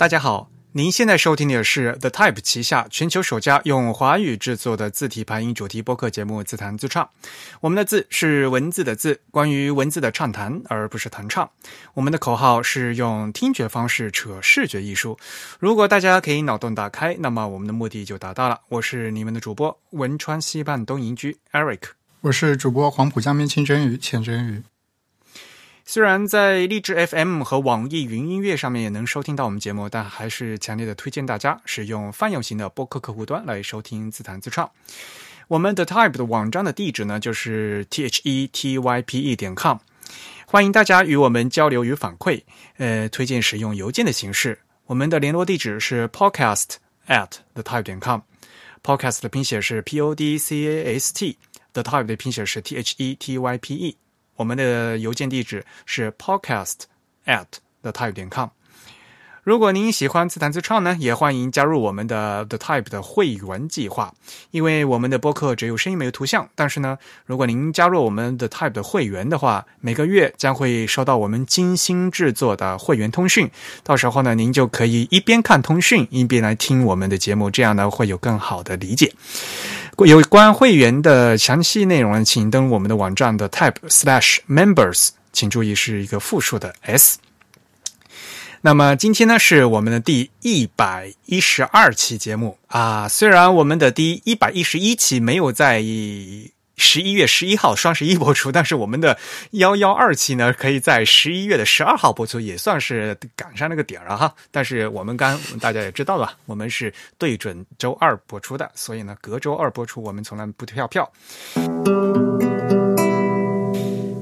大家好，您现在收听的是 The Type 旗下全球首家用华语制作的字体排音主题播客节目《自弹自唱》。我们的字是文字的字，关于文字的畅谈，而不是弹唱。我们的口号是用听觉方式扯视觉艺术。如果大家可以脑洞打开，那么我们的目的就达到了。我是你们的主播汶川西半东营居 Eric，我是主播黄浦江边清真鱼钱真鱼。虽然在荔枝 FM 和网易云音乐上面也能收听到我们节目，但还是强烈的推荐大家使用泛用型的播客客户端来收听自弹自唱。我们的 Type 的网站的地址呢，就是 t h e t y p e 点 com，欢迎大家与我们交流与反馈。呃，推荐使用邮件的形式，我们的联络地址是 podcast at the type 点 com，podcast 的拼写是 p o d c a s t，the type 的拼写是 t h e t y p e。我们的邮件地址是 podcast at the type 点 com。如果您喜欢自弹自唱呢，也欢迎加入我们的 The Type 的会员计划。因为我们的播客只有声音没有图像，但是呢，如果您加入我们的 Type 的会员的话，每个月将会收到我们精心制作的会员通讯。到时候呢，您就可以一边看通讯，一边来听我们的节目，这样呢会有更好的理解。有关会员的详细内容，请登录我们的网站的 type slash members，请注意是一个复数的 s。那么今天呢是我们的第一百一十二期节目啊，虽然我们的第一百一十一期没有在十一月十一号双十一播出，但是我们的幺幺二期呢可以在十一月的十二号播出，也算是赶上那个点儿了哈。但是我们刚大家也知道了，我们是对准周二播出的，所以呢隔周二播出，我们从来不跳票。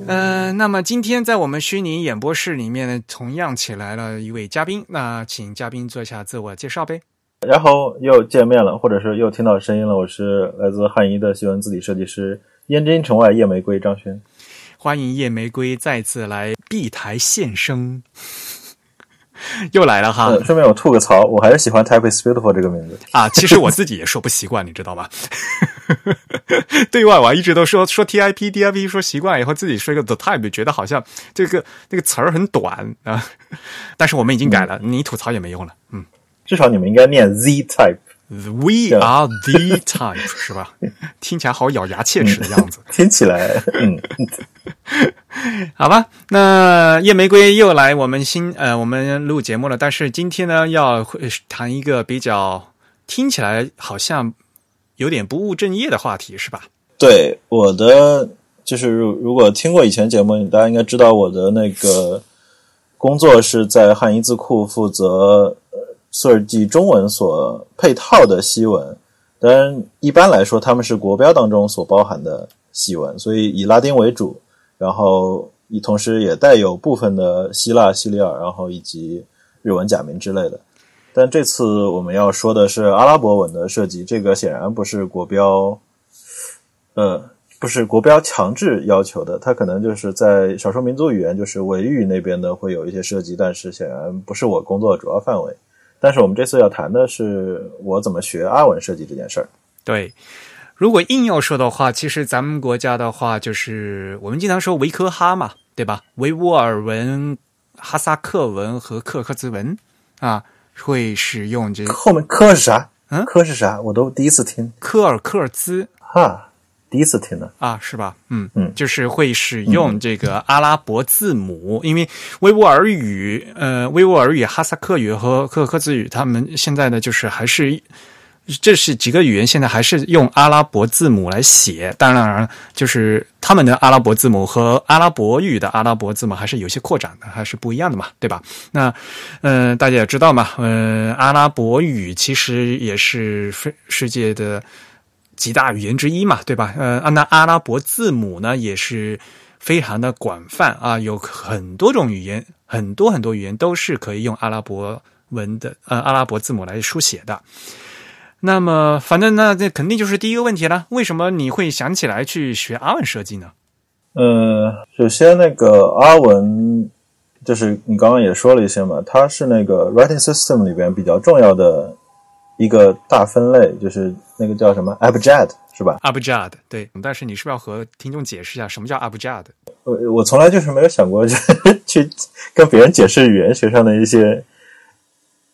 呃，那么今天在我们虚拟演播室里面呢，同样请来了一位嘉宾，那请嘉宾做一下自我介绍呗。然后又见面了，或者是又听到声音了，我是来自汉仪的新闻字体设计师燕京城外夜玫瑰张轩，欢迎夜玫瑰再次来 B 台现身。又来了哈！顺便我吐个槽，我还是喜欢 Type is beautiful 这个名字啊。其实我自己也说不习惯，你知道吗？对外我一直都说说 TIP DIP 说习惯以后自己说一个 The Type，觉得好像这个那个词儿很短啊。但是我们已经改了，你吐槽也没用了。嗯，至少你们应该念 Z Type。We are the type，是吧？听起来好咬牙切齿的样子。听起来，嗯，好吧。那夜玫瑰又来我们新呃，我们录节目了。但是今天呢，要谈一个比较听起来好像有点不务正业的话题，是吧？对，我的就是如如果听过以前节目，大家应该知道我的那个工作是在汉仪字库负责。设计中文所配套的西文，当然一般来说他们是国标当中所包含的西文，所以以拉丁为主，然后以同时也带有部分的希腊、西里尔，然后以及日文假名之类的。但这次我们要说的是阿拉伯文的设计，这个显然不是国标，呃，不是国标强制要求的，它可能就是在少数民族语言，就是维语那边的会有一些设计，但是显然不是我工作的主要范围。但是我们这次要谈的是我怎么学阿文设计这件事儿。对，如果硬要说的话，其实咱们国家的话，就是我们经常说维科哈嘛，对吧？维吾尔文、哈萨克文和克克孜文啊，会使用这后面科是啥？嗯，科是啥？我都第一次听。科尔克孜哈。第一次听的啊，是吧？嗯嗯，就是会使用这个阿拉伯字母，因为维吾尔语、呃，维吾尔语、哈萨克语和克克孜语，他们现在呢，就是还是这是几个语言，现在还是用阿拉伯字母来写。当然，就是他们的阿拉伯字母和阿拉伯语的阿拉伯字母还是有些扩展的，还是不一样的嘛，对吧？那嗯，大家也知道嘛，嗯，阿拉伯语其实也是世世界的。几大语言之一嘛，对吧？呃，那阿拉伯字母呢，也是非常的广泛啊，有很多种语言，很多很多语言都是可以用阿拉伯文的呃阿拉伯字母来书写的。那么，反正那这肯定就是第一个问题了，为什么你会想起来去学阿文设计呢？呃，首先那个阿文，就是你刚刚也说了一些嘛，它是那个 writing system 里边比较重要的。一个大分类就是那个叫什么 Abjad 是吧？Abjad 对，但是你是不是要和听众解释一下什么叫 Abjad？我我从来就是没有想过 去跟别人解释语言学上的一些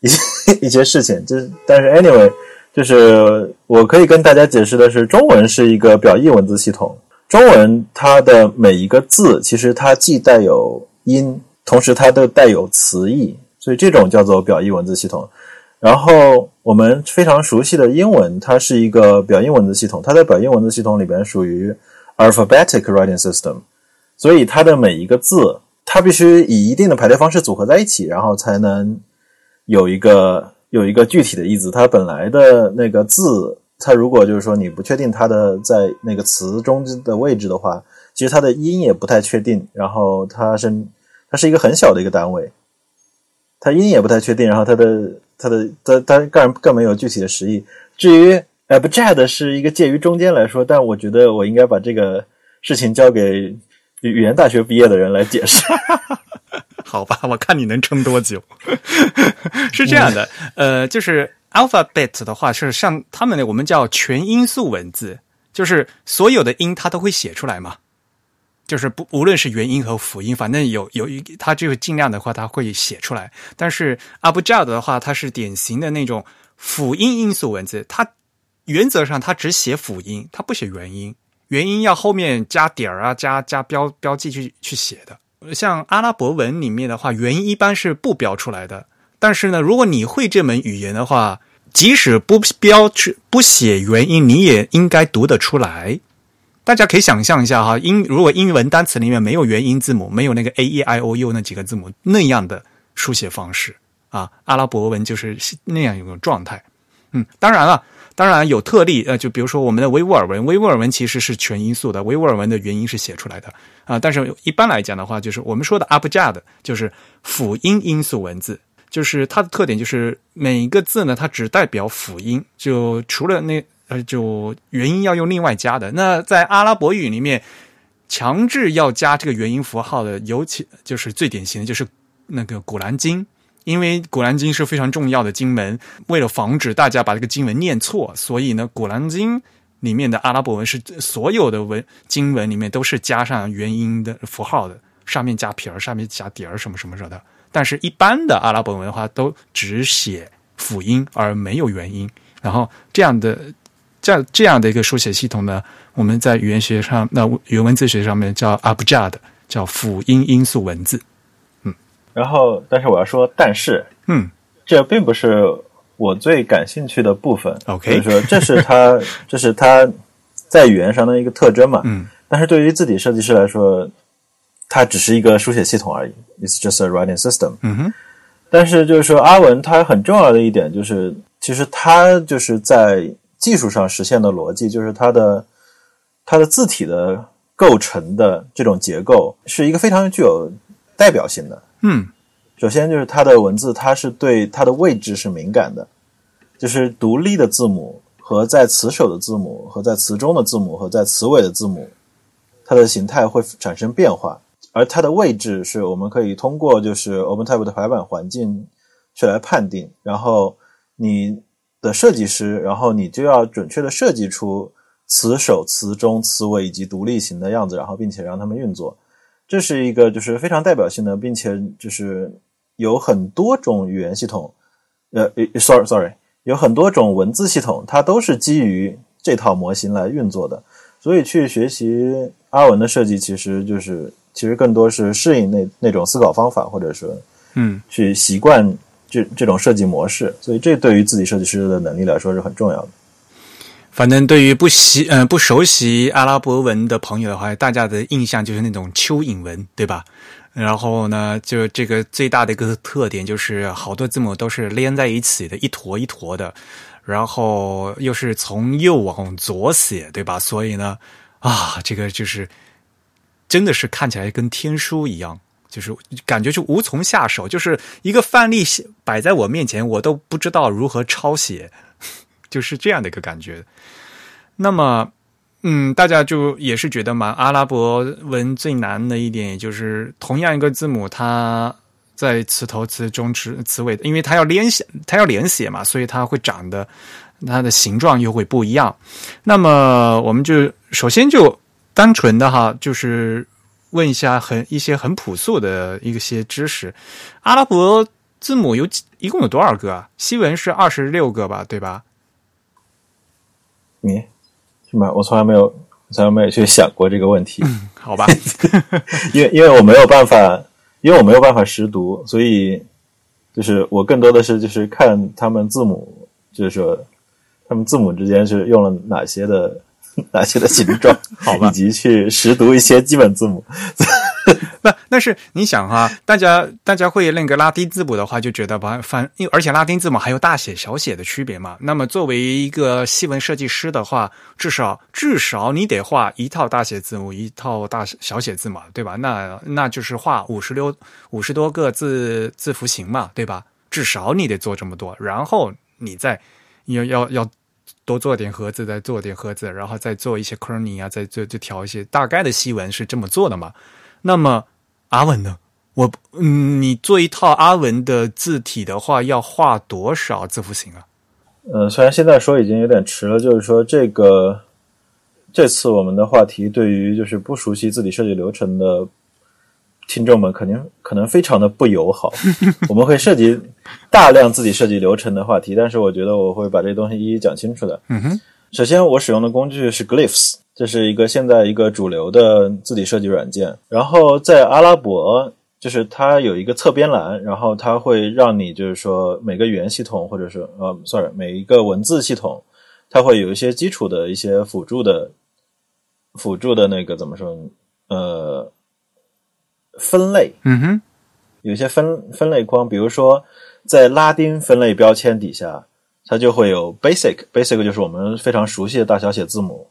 一些 一些事情。就是但是 anyway，就是我可以跟大家解释的是，中文是一个表意文字系统。中文它的每一个字，其实它既带有音，同时它都带有词义，所以这种叫做表意文字系统。然后我们非常熟悉的英文，它是一个表音文字系统，它在表音文字系统里边属于 alphabetic writing system，所以它的每一个字，它必须以一定的排列方式组合在一起，然后才能有一个有一个具体的意思。它本来的那个字。它如果就是说你不确定它的在那个词中的位置的话，其实它的音也不太确定。然后它是它是一个很小的一个单位，它音也不太确定。然后它的它的它它更更没有具体的实意。至于 abjad 是一个介于中间来说，但我觉得我应该把这个事情交给语言大学毕业的人来解释。好吧，我看你能撑多久。是这样的，呃，就是。Alphabet 的话是像他们的，我们叫全音素文字，就是所有的音它都会写出来嘛，就是不无论是元音和辅音，反正有有一，它就尽量的话，它会写出来。但是 Abjad 的话，它是典型的那种辅音音素文字，它原则上它只写辅音，它不写元音，元音要后面加点儿啊，加加标标记去去写的。像阿拉伯文里面的话，元音一般是不标出来的。但是呢，如果你会这门语言的话，即使不标志不写元音，你也应该读得出来。大家可以想象一下哈，英如果英文单词里面没有元音字母，没有那个 a e i o u 那几个字母那样的书写方式啊，阿拉伯文就是那样一种状态。嗯，当然了，当然有特例，呃，就比如说我们的维吾尔文，维吾尔文其实是全音素的，维吾尔文的元音是写出来的啊。但是一般来讲的话，就是我们说的 abjad 就是辅音音素文字。就是它的特点，就是每一个字呢，它只代表辅音，就除了那呃，就元音要用另外加的。那在阿拉伯语里面，强制要加这个元音符号的，尤其就是最典型的就是那个古兰经，因为古兰经是非常重要的经文，为了防止大家把这个经文念错，所以呢，古兰经里面的阿拉伯文是所有的文经文里面都是加上元音的符号的，上面加撇儿，上面加点儿，什么什么什么的。但是，一般的阿拉伯文化都只写辅音而没有元音，然后这样的这样这样的一个书写系统呢，我们在语言学上，那语言文字学上面叫 abjad，叫辅音音素文字。嗯，然后，但是我要说，但是，嗯，这并不是我最感兴趣的部分。OK，就是说，这是它，这是它在语言上的一个特征嘛。嗯，但是对于字体设计师来说。它只是一个书写系统而已，It's just a writing system。嗯哼，但是就是说，阿文它很重要的一点就是，其实它就是在技术上实现的逻辑，就是它的它的字体的构成的这种结构是一个非常具有代表性的。嗯，首先就是它的文字，它是对它的位置是敏感的，就是独立的字母和在词首的字母和在词中的字母和在词尾的字母，它的形态会产生变化。而它的位置是我们可以通过就是 OpenType 的排版环境去来判定，然后你的设计师，然后你就要准确的设计出词首、词中、词尾以及独立型的样子，然后并且让他们运作。这是一个就是非常代表性的，并且就是有很多种语言系统，呃，sorry sorry，有很多种文字系统，它都是基于这套模型来运作的。所以去学习阿文的设计，其实就是。其实更多是适应那那种思考方法，或者是，嗯，去习惯这这种设计模式，所以这对于自己设计师的能力来说是很重要的。反正对于不习嗯不熟悉阿拉伯文的朋友的话，大家的印象就是那种蚯蚓文，对吧？然后呢，就这个最大的一个特点就是好多字母都是连在一起的，一坨一坨的，然后又是从右往左写，对吧？所以呢，啊，这个就是。真的是看起来跟天书一样，就是感觉就无从下手，就是一个范例摆在我面前，我都不知道如何抄写，就是这样的一个感觉。那么，嗯，大家就也是觉得嘛，阿拉伯文最难的一点，也就是同样一个字母，它在词头、词中、词词尾，因为它要连写，它要连写嘛，所以它会长的，它的形状又会不一样。那么，我们就首先就。单纯的哈，就是问一下很一些很朴素的一些知识。阿拉伯字母有几一共有多少个啊？西文是二十六个吧，对吧？你是吗？我从来没有从来没有去想过这个问题，好吧，因为因为我没有办法，因为我没有办法识读，所以就是我更多的是就是看他们字母，就是说他们字母之间是用了哪些的哪些的形状，好吧以及去识读一些基本字母。那但是你想哈，大家大家会那个拉丁字母的话，就觉得吧，反因为而且拉丁字母还有大写小写的区别嘛。那么作为一个西文设计师的话，至少至少你得画一套大写字母，一套大小写字母，对吧？那那就是画五十六五十多个字字符形嘛，对吧？至少你得做这么多，然后你再要要要多做点盒子，再做点盒子，然后再做一些 kerning 啊，再做就调一些大概的西文是这么做的嘛。那么阿文呢？我嗯，你做一套阿文的字体的话，要画多少字符型啊？嗯，虽然现在说已经有点迟了，就是说这个这次我们的话题对于就是不熟悉字体设计流程的听众们，肯定可能非常的不友好。我们会涉及大量自己设计流程的话题，但是我觉得我会把这些东西一一讲清楚的。嗯哼，首先，我使用的工具是 Glyphs，这是一个现在一个主流的字体设计软件。然后在阿拉伯，就是它有一个侧边栏，然后它会让你就是说每个语言系统或者是呃，sorry，每一个文字系统，它会有一些基础的一些辅助的辅助的那个怎么说呃分类，嗯哼，有些分分类框，比如说在拉丁分类标签底下，它就会有 basic，basic 就是我们非常熟悉的大小写字母，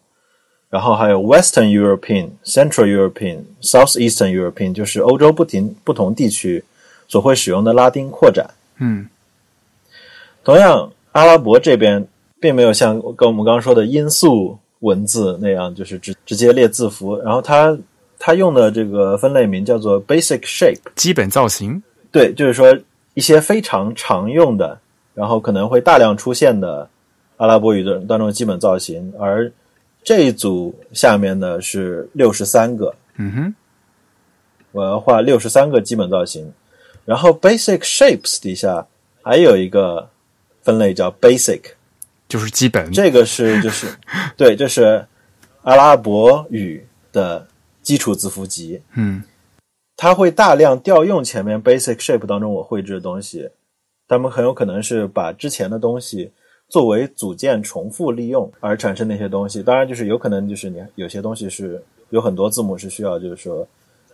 然后还有 Western European、Central European、Southeastern European，就是欧洲不停不同地区所会使用的拉丁扩展。嗯。同样，阿拉伯这边并没有像跟我们刚刚说的音素文字那样，就是直直接列字符，然后它它用的这个分类名叫做 Basic Shape。基本造型。对，就是说一些非常常用的，然后可能会大量出现的阿拉伯语的当中的基本造型，而这一组下面呢是六十三个，嗯哼，我要画六十三个基本造型，然后 Basic Shapes 底下还有一个分类叫 Basic，就是基本。这个是就是对，这是阿拉伯语的基础字符集，嗯。它会大量调用前面 basic shape 当中我绘制的东西，他们很有可能是把之前的东西作为组件重复利用而产生那些东西。当然，就是有可能就是你有些东西是有很多字母是需要就是说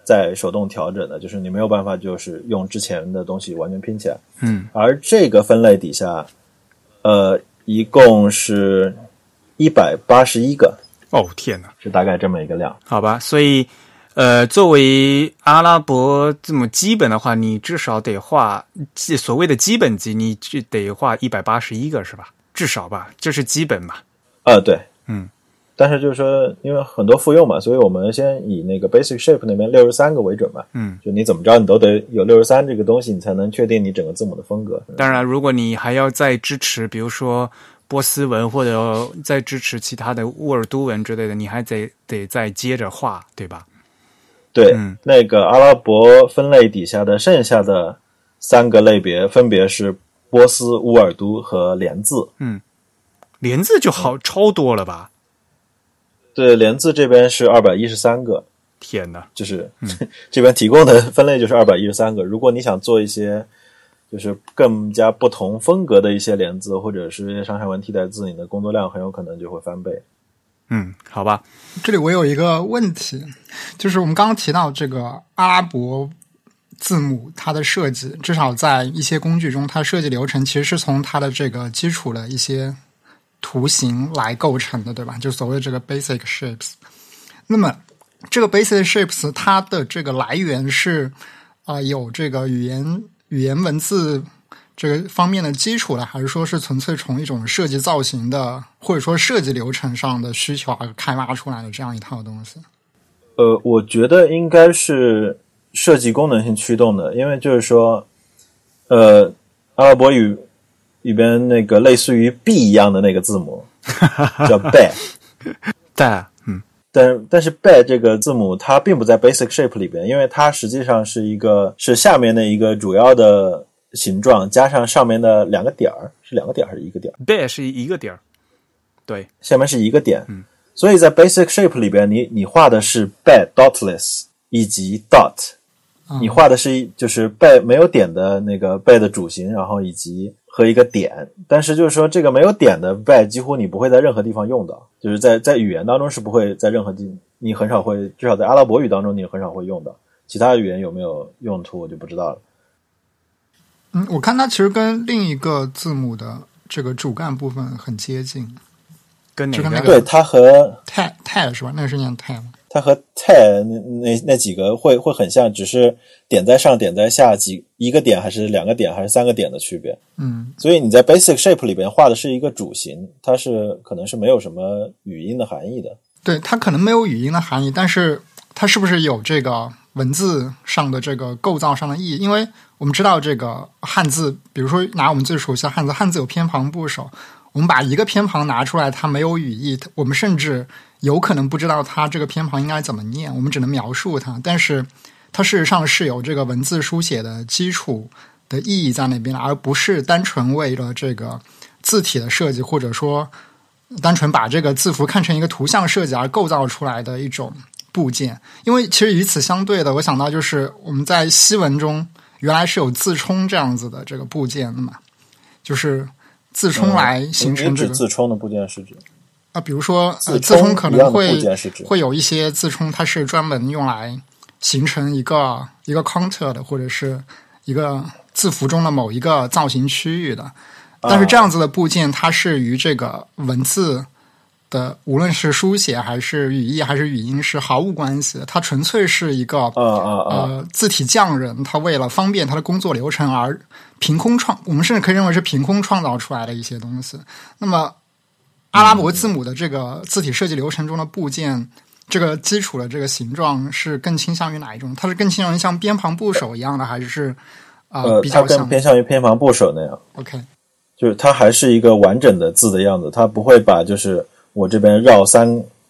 在手动调整的，就是你没有办法就是用之前的东西完全拼起来。嗯。而这个分类底下，呃，一共是一百八十一个，哦天哪，是大概这么一个量。好吧，所以呃，作为阿拉伯字母基本的话，你至少得画所谓的基本级，你就得画一百八十一个是吧？至少吧，这是基本嘛。啊，对，嗯，但是就是说，因为很多复用嘛，所以我们先以那个 basic shape 那边六十三个为准嘛。嗯，就你怎么着，你都得有六十三这个东西，你才能确定你整个字母的风格。当然，如果你还要再支持，比如说波斯文或者再支持其他的乌尔都文之类的，你还得得再接着画，对吧？对，嗯那个阿拉伯分类底下的剩下的三个类别，分别是波斯、乌尔都和连字。嗯连字就好超多了吧？对，连字这边是二百一十三个，天哪！就是、这边提供的分类就是二百一十三个。如果你想做一些就是更加不同风格的一些连字，或者是一些上下文替代字，你的工作量很有可能就会翻倍。嗯，好吧，这里我有一个问题，就是我们刚刚提到这个阿拉伯字母，它的设计，至少在一些工具中，它设计流程其实是从它的这个基础的一些图形来构成的，对吧？就所谓这个 basic shapes。那么这个 basic shapes 它的这个来源是啊、呃有这个语言语言文字这个方面的基础了，还是说是纯粹从一种设计造型的，或者说设计流程上的需求而开发出来的这样一套东西？呃，我觉得应该是设计功能性驱动的，因为就是说，呃，阿拉伯语里边那个类似于 B 一样的那个字母叫 b，但嗯但但是 b 这个字母它并不在 basic shape 里边，因为它实际上是一个是下面的一个主要的形状加上上面的两个点儿，是两个点儿还是一个点儿？，bear 是一个点儿，对，下面是一个点，嗯，所以在 basic shape 里边，你你画的是 bed dotless 以及 dot，嗯。你画的是就是 bed 没有点的那个 bed 的主形，然后以及和一个点，但是就是说这个没有点的 bed 几乎你不会在任何地方用到，就是在在语言当中是不会在任何地，你很少会，至少在阿拉伯语当中你很少会用到，其他语言有没有用途我就不知道了。嗯，我看它其实跟另一个字母的这个主干部分很接近跟哪个就跟那个对，它和，te te 是吧？那个是念 te 吗？它和那那那几个会会很像，只是点在上点在下几一个点还是两个点还是三个点的区别。嗯所以你在 basic shape 里边画的是一个主形，它是可能是没有什么语音的含义的。对，它可能没有语音的含义，但是它是不是有这个文字上的这个构造上的意义？因为我们知道这个汉字，比如说拿我们最熟悉的汉字，汉字有偏旁部首，我们把一个偏旁拿出来，它没有语义，我们甚至有可能不知道它这个偏旁应该怎么念，我们只能描述它，但是它事实上是有这个文字书写的基础的意义在那边的，而不是单纯为了这个字体的设计，或者说单纯把这个字符看成一个图像设计而构造出来的一种部件。因为其实与此相对的，我想到就是我们在西文中原来是有字冲这样子的这个部件的嘛，就是自冲来形成这个你指字冲的部件是指啊，比如说呃，字字冲可能会会有一些字冲，它是专门用来形成一个一个 counter 的，或者是一个字符中的某一个造型区域的。但是这样子的部件，它是与这个文字的无论是书写还是语义还是语音是毫无关系的，它纯粹是一个啊啊啊！呃，字体匠人他为了方便他的工作流程而凭空创，我们甚至可以认为是凭空创造出来的一些东西。那么，阿拉伯字母的这个字体设计流程中的部件，这个基础的这个形状是更倾向于哪一种？它是更倾向于像边旁部首一样的，还是啊、呃，比较更偏向于偏旁部首那样，？OK，就是它还是一个完整的字的样子，它不会把就是我这边绕三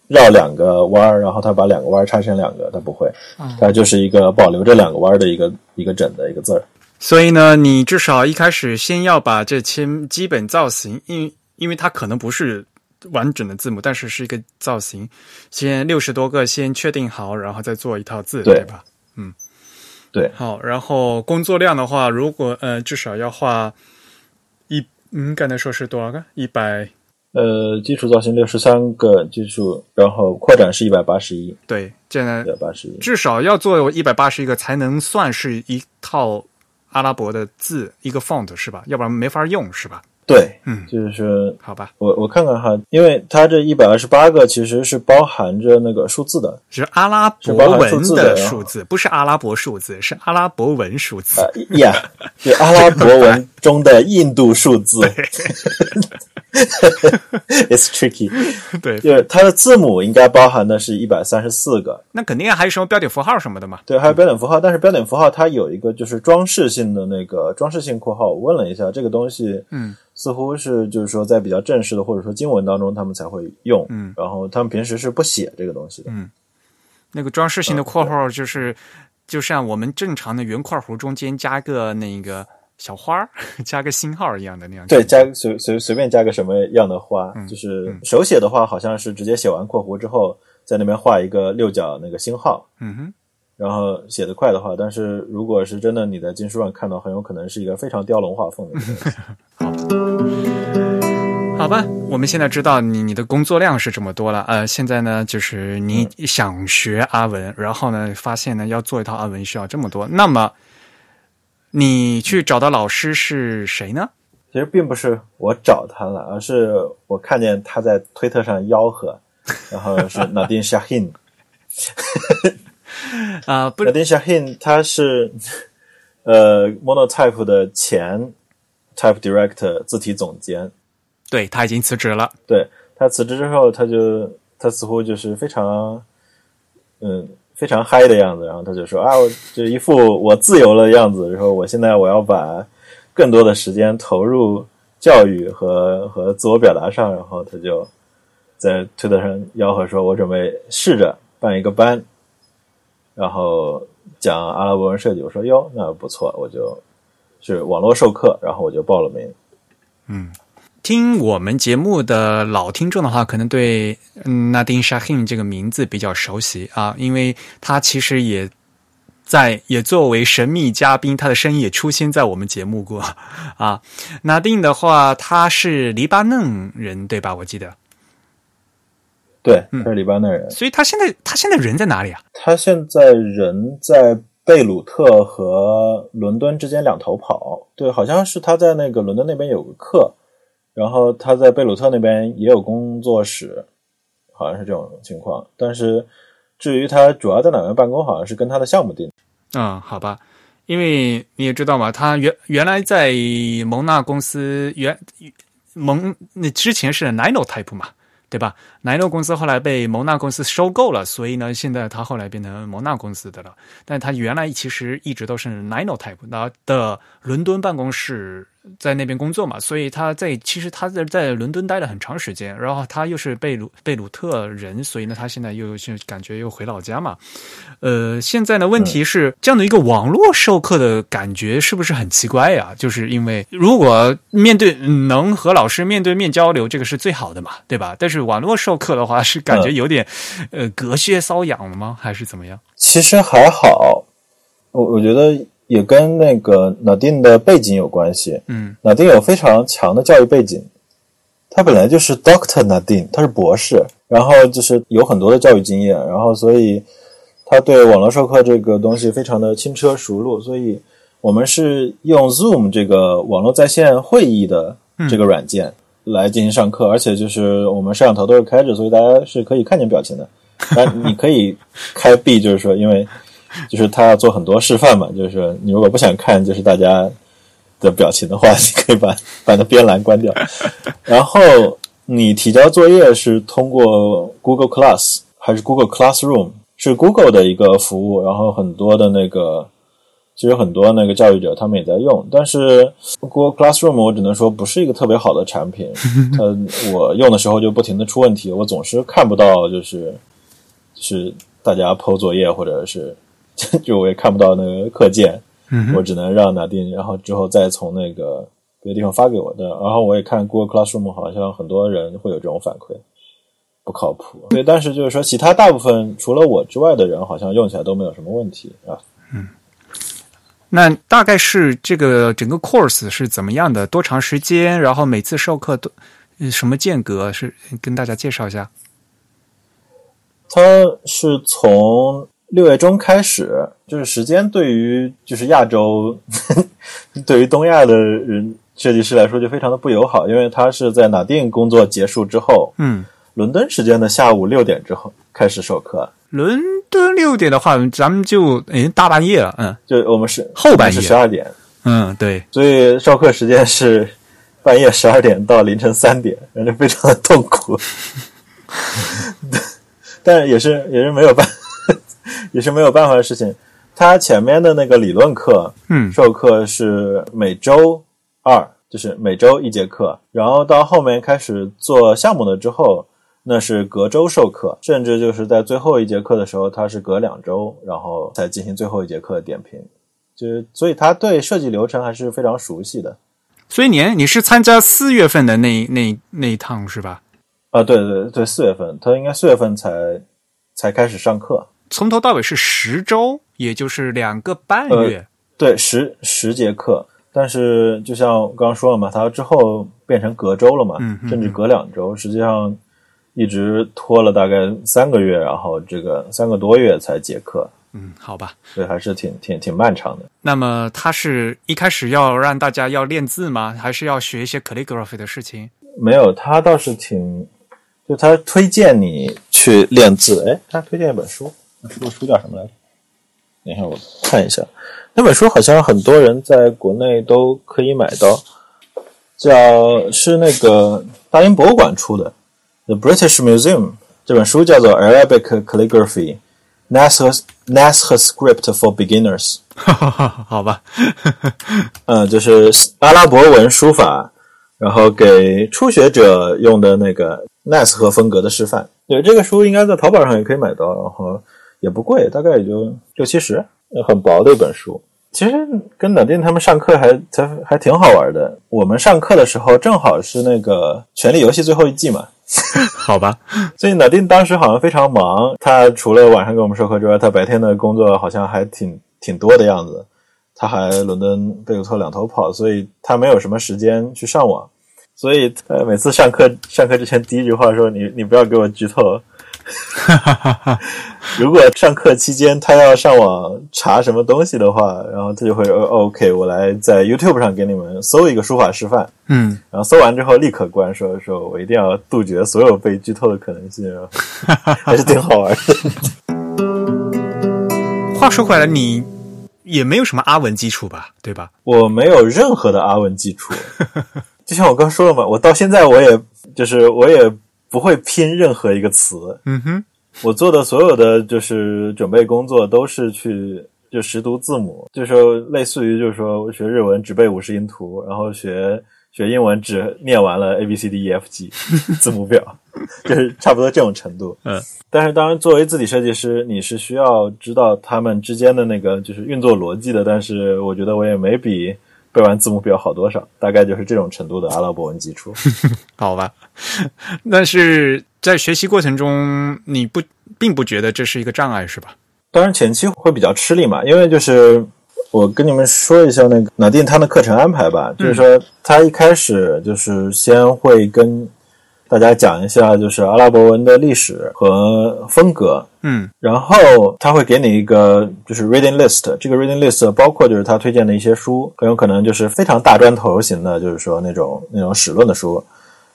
绕两个弯儿，然后它把两个弯儿拆成两个，它不会，嗯它就是一个保留着两个弯儿的一个一个整的一个字儿。所以呢，你至少一开始先要把这些基本造型，因因为它可能不是完整的字母，但是是一个造型，先六十多个先确定好，然后再做一套字，对吧？嗯？对，好，然后工作量的话，如果呃至少要画一，嗯，刚才说是多少个？一百，呃，基础造型六十三个基础，然后扩展是一百八十一，对，现在一百八十一。至少要做一百八十一个才能算是一套阿拉伯的字，一个 font 是吧？要不然没法用是吧？对，嗯就是好吧，我我看看哈，因为它这一百二十八个其实是包含着那个数字的，是阿拉伯文字的数字，不是阿拉伯数字，是阿拉伯文数字。呃呀，是阿拉伯文中的印度数字。It's tricky，对，就是它的字母应该包含的是一百三十四个，那肯定还有什么标点符号什么的嘛。对，还有标点符号，但是标点符号它有一个就是装饰性的那个装饰性括号，我问了一下，这个东西，嗯，似乎是就是说在比较正式的或者说经文当中他们才会用，嗯，然后他们平时是不写这个东西的，嗯。那个装饰性的括号就是，就像我们正常的圆括弧中间加个那个小花儿，加个星号一样的那样。对，加随随随便加个什么样的花，嗯就是手写的话，好像是直接写完括弧之后，在那边画一个六角那个星号，嗯哼，然后写得快的话，但是如果是真的你在经书上看到，很有可能是一个非常雕龙画凤的一个东西。好吧，我们现在知道你你的工作量是这么多了。呃，现在呢，就是你嗯想学阿文，然后呢，发现呢要做一套阿文需要这么多，那么你去找到老师是谁呢？其实并不是我找他了，而是我看见他在推特上吆喝，然后是 Nadine Shahin。啊、不是。Nadine Shahin 他是 呃 Monotype 的前 Type Director 字体总监，对他已经辞职了。对他辞职之后，他就他似乎就是非常嗯非常嗨的样子，然后他就说啊，我就一副我自由了的样子，然后我现在我要把更多的时间投入教育和和自我表达上，然后他就在推特上吆喝说，我准备试着办一个班，然后讲阿拉伯文设计。我说哟，那不错，我就是网络授课，然后我就报了名。嗯，听我们节目的老听众的话，可能对 Nadine Shahin 这个名字比较熟悉啊，因为他其实也在也作为神秘嘉宾，他的声音也出现在我们节目过啊。纳丁的话，他是黎巴嫩人对吧？我记得，对，他是黎巴嫩人，所以他现在他现在人在哪里啊？他现在人在贝鲁特和伦敦之间两头跑。对，好像是他在那个伦敦那边有个课，然后他在贝鲁特那边也有工作室，好像是这种情况。但是至于他主要在哪边办公，好像是跟他的项目定。嗯，好吧，因为你也知道嘛，他原原来在蒙纳公司原蒙那之前是 Nino Type 嘛。对吧？奈诺公司后来被蒙纳公司收购了，所以呢，现在他后来变成蒙纳公司的了。但他原来其实一直都是 Nino Type 的的伦敦办公室。在那边工作嘛，所以他在其实他在在伦敦待了很长时间，然后他又是贝鲁贝鲁特人，所以呢，他现在又就感觉又回老家嘛。呃，现在呢，问题是这样的一个网络授课的感觉是不是很奇怪呀？就是因为如果面对能和老师面对面交流，这个是最好的嘛，对吧？但是网络授课的话，是感觉有点呃隔靴搔痒了吗？还是怎么样？其实还好，我我觉得。也跟那个 Nadine 的背景有关系。嗯，Nadine 有非常强的教育背景，他本来就是 Doctor Nadine，他是博士，然后就是有很多的教育经验，然后所以他对网络授课这个东西非常的轻车熟路。所以我们是用 Zoom 这个网络在线会议的这个软件来进行上课，而且就是我们摄像头都是开着，所以大家是可以看见表情的。但你可以开闭，就是说因为。就是他要做很多示范嘛，就是你如果不想看就是大家的表情的话，你可以把把那边栏关掉。然后你提交作业是通过 Google Class 还是 Google Classroom？是 Google 的一个服务，然后很多的那个其实很多那个教育者他们也在用，但是 Google Classroom 我只能说不是一个特别好的产品，它我用的时候就不停的出问题，我总是看不到就是是大家抛作业或者是。就我也看不到那个课件，我只能让拿定，然后之后再从那个别的地方发给我的。然后我也看 Google Classroom，好像很多人会有这种反馈，不靠谱。对，但是就是说，其他大部分除了我之外的人，好像用起来都没有什么问题啊。嗯，那大概是这个整个 course 是怎么样的？多长时间？然后每次授课都什么间隔？是跟大家介绍一下。它是从。六月中开始，就是时间对于就是亚洲，对于东亚的人设计师来说就非常的不友好，因为他是在哪定工作结束之后，嗯，伦敦时间的下午六点之后开始授课。伦敦六点的话，咱们就诶大半夜了，嗯，就我们是后半夜十二点，嗯，对，所以授课时间是半夜十二点到凌晨三点，人就非常的痛苦，但也是也是没有办。也是没有办法的事情。他前面的那个理论课，嗯，授课是每周二，就是每周一节课。然后到后面开始做项目了之后，那是隔周授课，甚至就是在最后一节课的时候，他是隔两周，然后才进行最后一节课的点评。就是所以他对设计流程还是非常熟悉的。所以你你是参加四月份的那那那一趟是吧？啊，对对对，四月份，他应该四月份才才开始上课。从头到尾是十周，也就是两个半月。对，十十节课。但是就像刚刚说了嘛，他之后变成隔周了嘛，甚至隔两周，实际上一直拖了大概三个月，然后这个三个多月才结课。嗯，好吧，所以还是挺挺挺漫长的。那么他是一开始要让大家要练字吗？还是要学一些 calligraphy 的事情？没有，他倒是挺，就他推荐你去练字。哎，他推荐一本书。那书书叫什么来着？等一下我看一下，那本书好像很多人在国内都可以买到，叫是那个大英博物馆出的《The British Museum》这本书叫做《Arabic calligraphy nas 和 Nasr Script for Beginners。好吧，嗯、呃，就是阿拉伯文书法，然后给初学者用的那个 nas 和风格的示范。对，这个书应该在淘宝上也可以买到，然后也不贵，大概也就六七十，很薄的一本书。其实跟老丁他们上课还还还挺好玩的。我们上课的时候正好是那个《权力游戏》最后一季嘛，好吧，所以老丁当时好像非常忙。他除了晚上给我们授课之外，他白天的工作好像还挺挺多的样子。他还伦敦贝鲁特两头跑，所以他没有什么时间去上网。所以呃，每次上课上课之前第一句话说：“你你不要给我剧透。” 如果上课期间他要上网查什么东西的话，然后他就会说：“OK，我来在 YouTube 上给你们搜一个书法示范。”嗯，然后搜完之后立刻关，说：“说我一定要杜绝所有被剧透的可能性。” 还是挺好玩的。话说回来，你也没有什么阿文基础吧？对吧？我没有任何的阿文基础，就像我刚说了嘛，我到现在我也就是我也不会拼任何一个词。嗯哼，我做的所有的就是准备工作都是去就识读字母，就是说类似于就是说学日文只背五十音图，然后学学英文只念完了 A B C D E F G 字母表，就是差不多这种程度。嗯，但是当然作为字体设计师，你是需要知道他们之间的那个就是运作逻辑的。但是我觉得我也没比背完字母表好多少，大概就是这种程度的阿拉伯文基础。好吧。但是在学习过程中，你不并不觉得这是一个障碍，是吧？当然前期会比较吃力嘛，因为就是我跟你们说一下那个脑电他的课程安排吧，就是说他一开始就是先会跟大家讲一下就是阿拉伯文的历史和风格，嗯。然后他会给你一个就是 reading list，这个 reading list 包括就是他推荐的一些书，很有可能就是非常大砖头型的，就是说那种那种史论的书，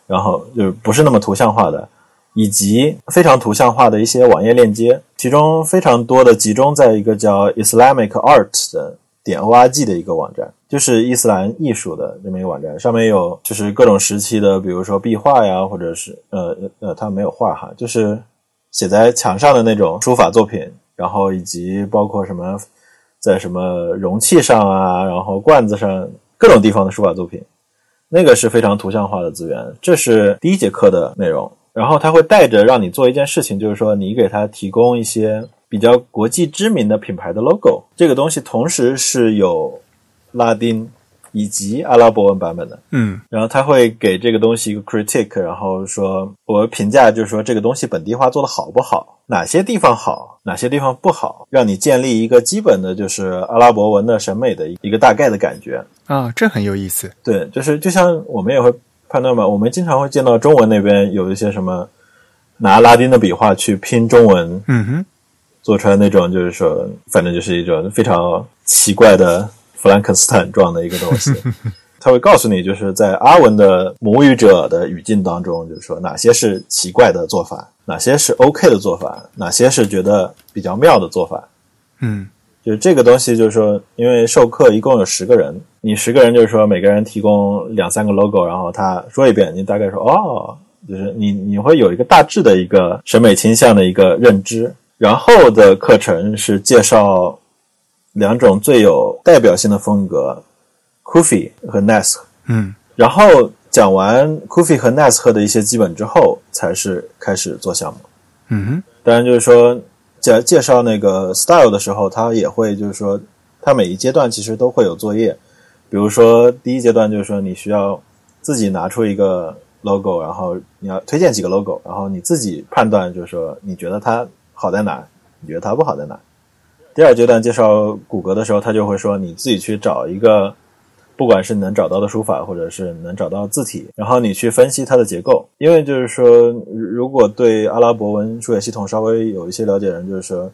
然后就是不是那么图像化的，以及非常图像化的一些网页链接，其中非常多的集中在一个叫 Islamic Art 的点 org 的一个网站，就是伊斯兰艺术的这么一个网站，上面有就是各种时期的，比如说壁画呀，或者是呃呃，它没有画哈，就是写在墙上的那种书法作品，然后以及包括什么在什么容器上啊，然后罐子上各种地方的书法作品，那个是非常图像化的资源。这是第一节课的内容，然后他会带着让你做一件事情，就是说你给他提供一些比较国际知名的品牌的 logo，这个东西同时是有拉丁以及阿拉伯文版本的。嗯然后他会给这个东西一个 critique，然后说我评价就是说这个东西本地化做的好不好，哪些地方好，哪些地方不好，让你建立一个基本的就是阿拉伯文的审美的一个大概的感觉。啊，这很有意思。对，就是就像我们也会判断嘛，我们经常会见到中文那边有一些什么拿拉丁的笔画去拼中文，嗯哼，做出来那种就是说，反正就是一种非常奇怪的弗兰肯斯坦状的一个东西。他会告诉你，就是在阿文的母语者的语境当中，就是说哪些是奇怪的做法，哪些是 OK 的做法，哪些是觉得比较妙的做法。嗯就是这个东西，就是说，因为授课一共有十个人，你十个人就是说每个人提供两三个 logo，然后他说一遍，你大概说哦，就是你你会有一个大致的一个审美倾向的一个认知。然后的课程是介绍两种最有代表性的风格，Kufi 和 Naskh。嗯然后讲完 Kufi 和 Naskh 的一些基本之后，才是开始做项目。嗯哼，当然，就是说介介绍那个 style 的时候，他也会就是说，他每一阶段其实都会有作业。比如说，第一阶段就是说，你需要自己拿出一个 logo，然后你要推荐几个 logo，然后你自己判断，就是说你觉得它好在哪，你觉得它不好在哪。第二阶段介绍骨骼的时候，他就会说你自己去找一个，不管是你能找到的书法，或者是能找到字体，然后你去分析它的结构。因为就是说，如果对阿拉伯文书写系统稍微有一些了解的人，就是说，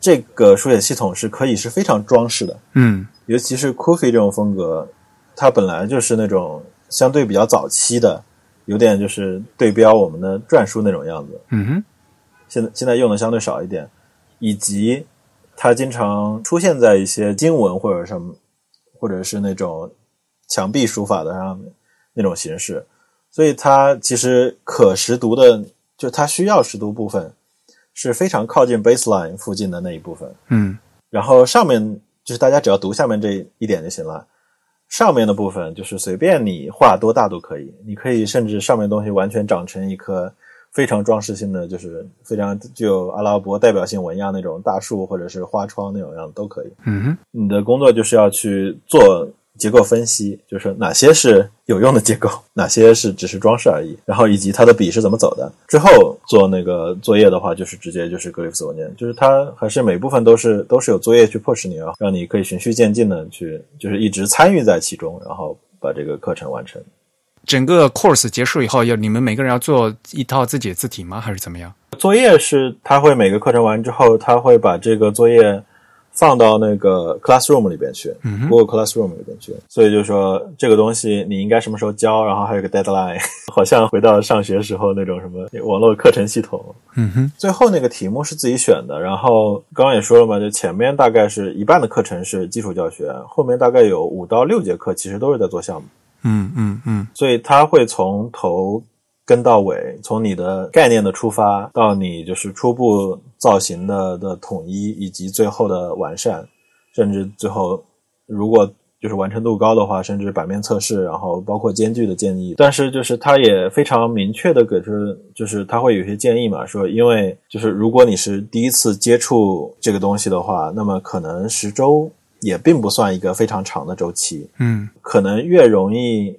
这个书写系统是可以是非常装饰的，嗯尤其是 Kufi 这种风格，它本来就是那种相对比较早期的，有点就是对标我们的篆书那种样子。嗯哼，现在现在用的相对少一点，以及它经常出现在一些经文或者什么，或者是那种墙壁书法的上面那种形式，所以它其实可识读的，就它需要识读部分是非常靠近 baseline 附近的那一部分，嗯。然后上面就是大家只要读下面这一点就行了。上面的部分就是随便你画多大都可以，你可以甚至上面东西完全长成一棵非常装饰性的，就是非常具有阿拉伯代表性纹样那种大树或者是花窗那种样都可以。嗯哼，你的工作就是要去做结构分析，就是哪些是有用的结构，哪些是只是装饰而已，然后以及它的笔是怎么走的。之后做那个作业的话，就是直接就是格里夫斯文件，就是它还是每部分都是都是有作业去迫使你啊，让你可以循序渐进的去，就是一直参与在其中，然后把这个课程完成。整个 course 结束以后，要你们每个人要做一套自己的字体吗？还是怎么样？作业是他会每个课程完之后，他会把这个作业放到那个 classroom 里边去、嗯哼 g o o g l Classroom 里边去。所以就是说这个东西你应该什么时候交，然后还有个 deadline，好像回到上学时候那种什么网络课程系统。嗯哼，最后那个题目是自己选的，然后刚刚也说了嘛，就前面大概是一半的课程是基础教学，后面大概有五到六节课其实都是在做项目。嗯嗯嗯所以它会从头跟到尾，从你的概念的出发到你就是初步造型的的统一，以及最后的完善，甚至最后如果就是完成度高的话，甚至版面测试，然后包括间距的建议。但是就是它也非常明确的给出，就是它会有些建议嘛，说因为就是如果你是第一次接触这个东西的话，那么可能十周也并不算一个非常长的周期。嗯可能越容易，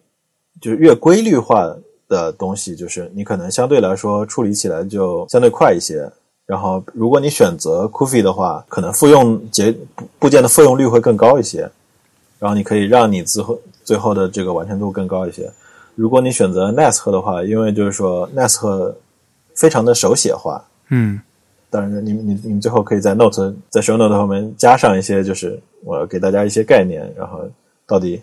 就是越规律化的东西，就是你可能相对来说处理起来就相对快一些。然后，如果你选择 Kofi 的话，可能复用节部部件的复用率会更高一些，然后你可以让你最后最后的这个完成度更高一些。如果你选择 Nesco 的话，因为就是说 Nesco 非常的手写化，嗯当然，你你你们最后可以在 note 在 show note 后面加上一些，就是我给大家一些概念，然后到底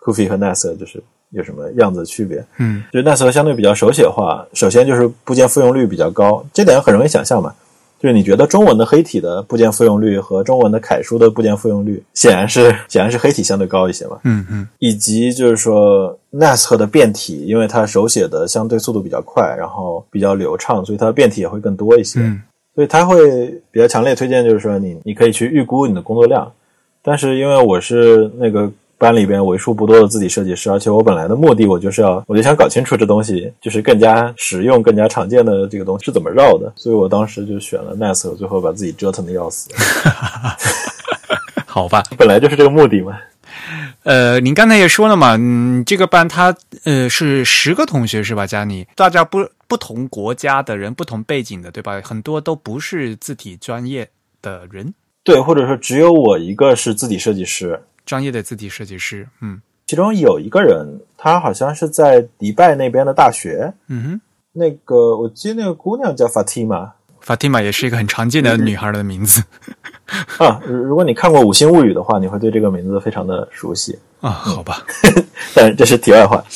Kufi 和 Nas 就是有什么样子的区别？嗯就是 Nas 相对比较手写化，首先就是部件复用率比较高，这点很容易想象嘛。就是你觉得中文的黑体的部件复用率和中文的楷书的部件复用率，显然是 显然是黑体相对高一些嘛。嗯嗯以及就是说 NAS 的变体，因为它手写的相对速度比较快，然后比较流畅，所以它的变体也会更多一些。嗯所以他会比较强烈推荐，就是说你你可以去预估你的工作量，但是因为我是那个班里边为数不多的字体设计师，而且我本来的目的我就是要，我就想搞清楚这东西就是更加实用、更加常见的这个东西是怎么绕的，所以我当时就选了 NAS，最后把自己折腾的要死，好吧。本来就是这个目的嘛。呃，您刚才也说了嘛，嗯，这个班他呃是十个同学是吧？佳妮，大家不不同国家的人，不同背景的，对吧？很多都不是字体专业的人，对，或者说只有我一个是字体设计师，专业的字体设计师，嗯其中有一个人，他好像是在迪拜那边的大学，嗯哼。那个我记得那个姑娘叫 Fatima。Fatima 也是一个很常见的女孩的名字 啊，如如果你看过《五星物语》的话，你会对这个名字非常的熟悉。啊，好吧，但是这是题外话。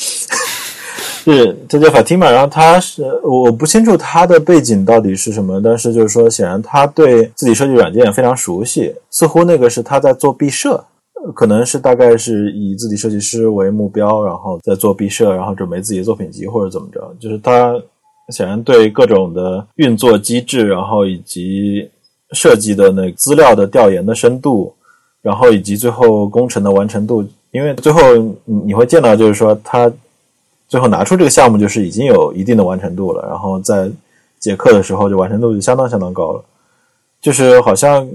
是，这叫 Fatima，然后他是我不清楚他的背景到底是什么，但是就是说，显然他对自己设计软件非常熟悉，似乎那个是他在做毕设，呃可能是大概是以自己设计师为目标，然后在做毕设，然后准备自己的作品集或者怎么着，就是他显然对各种的运作机制，然后以及设计的那资料的调研的深度，然后以及最后工程的完成度，因为最后你你会见到，就是说他最后拿出这个项目，就是已经有一定的完成度了，然后在结课的时候就完成度就相当相当高了，就是好像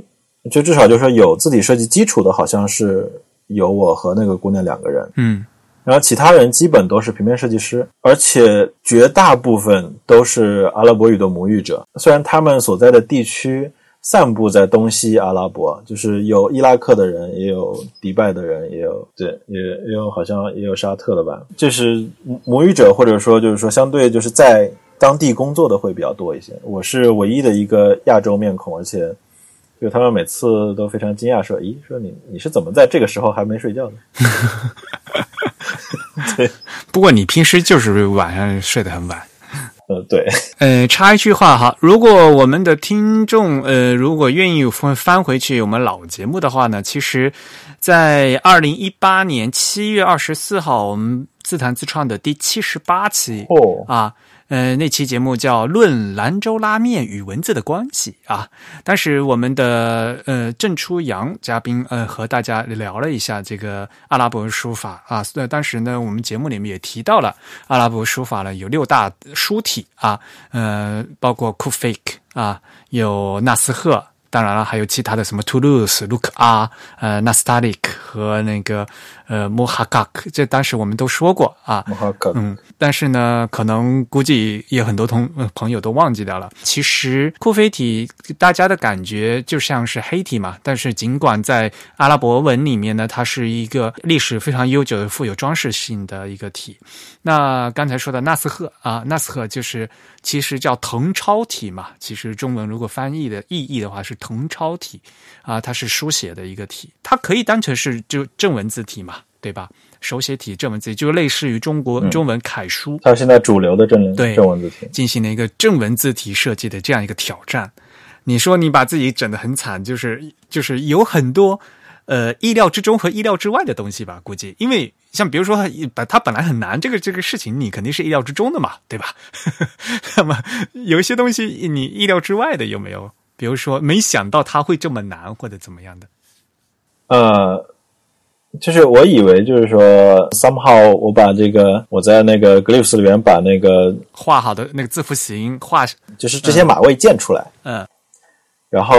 就至少就是说有字体设计基础的，好像是有我和那个姑娘两个人，嗯。然后其他人基本都是平面设计师，而且绝大部分都是阿拉伯语的母语者。虽然他们所在的地区散布在东西阿拉伯，就是有伊拉克的人，也有迪拜的人，也有对，也也有好像也有沙特的吧。就是母语者，或者说就是说相对就是在当地工作的会比较多一些。我是唯一的一个亚洲面孔，而且。就他们每次都非常惊讶，说：“咦，说你你是怎么在这个时候还没睡觉的？” 对，不过你平时就是晚上睡得很晚。呃，对，呃，插一句话哈，如果我们的听众呃，如果愿意翻翻回去我们老节目的话呢，其实，在二零一八年七月二十四号，我们自弹自创的第七十八期哦，啊，呃，那期节目叫《论兰州拉面与文字的关系》啊。当时我们的呃郑初阳嘉宾呃和大家聊了一下这个阿拉伯书法啊。那当时呢，我们节目里面也提到了阿拉伯书法呢有六大书体啊，呃，包括库菲克啊，有纳斯赫。当然了，还有其他的什么 Toulouse、Look 啊、呃 Nastaliq 和那个呃 Mohakak，这当时我们都说过啊。Mohakak，嗯，但是呢，可能估计也很多同朋友都忘记掉了。其实库菲体大家的感觉就像是黑体嘛，但是尽管在阿拉伯文里面呢，它是一个历史非常悠久的、富有装饰性的一个体。那刚才说的纳斯赫啊，纳斯赫就是其实叫誊抄体嘛。其实中文如果翻译的意义的话是誊抄体啊，它是书写的一个体，它可以单纯是就正文字体嘛，对吧？手写体正文字体就类似于中国中文楷书，它是现在主流的正文对正文字体，进行了一个正文字体设计的这样一个挑战。你说你把自己整得很惨，就是就是有很多呃意料之中和意料之外的东西吧？估计因为。像比如说，把它本来很难，这个这个事情你肯定是意料之中的嘛，对吧？那么有一些东西你意料之外的有没有？比如说没想到它会这么难，或者怎么样的？呃，就是我以为就是说，somehow 我把这个我在那个 glyphs 里面把那个画好的那个字符形画，就是这些码位建出来，嗯，然后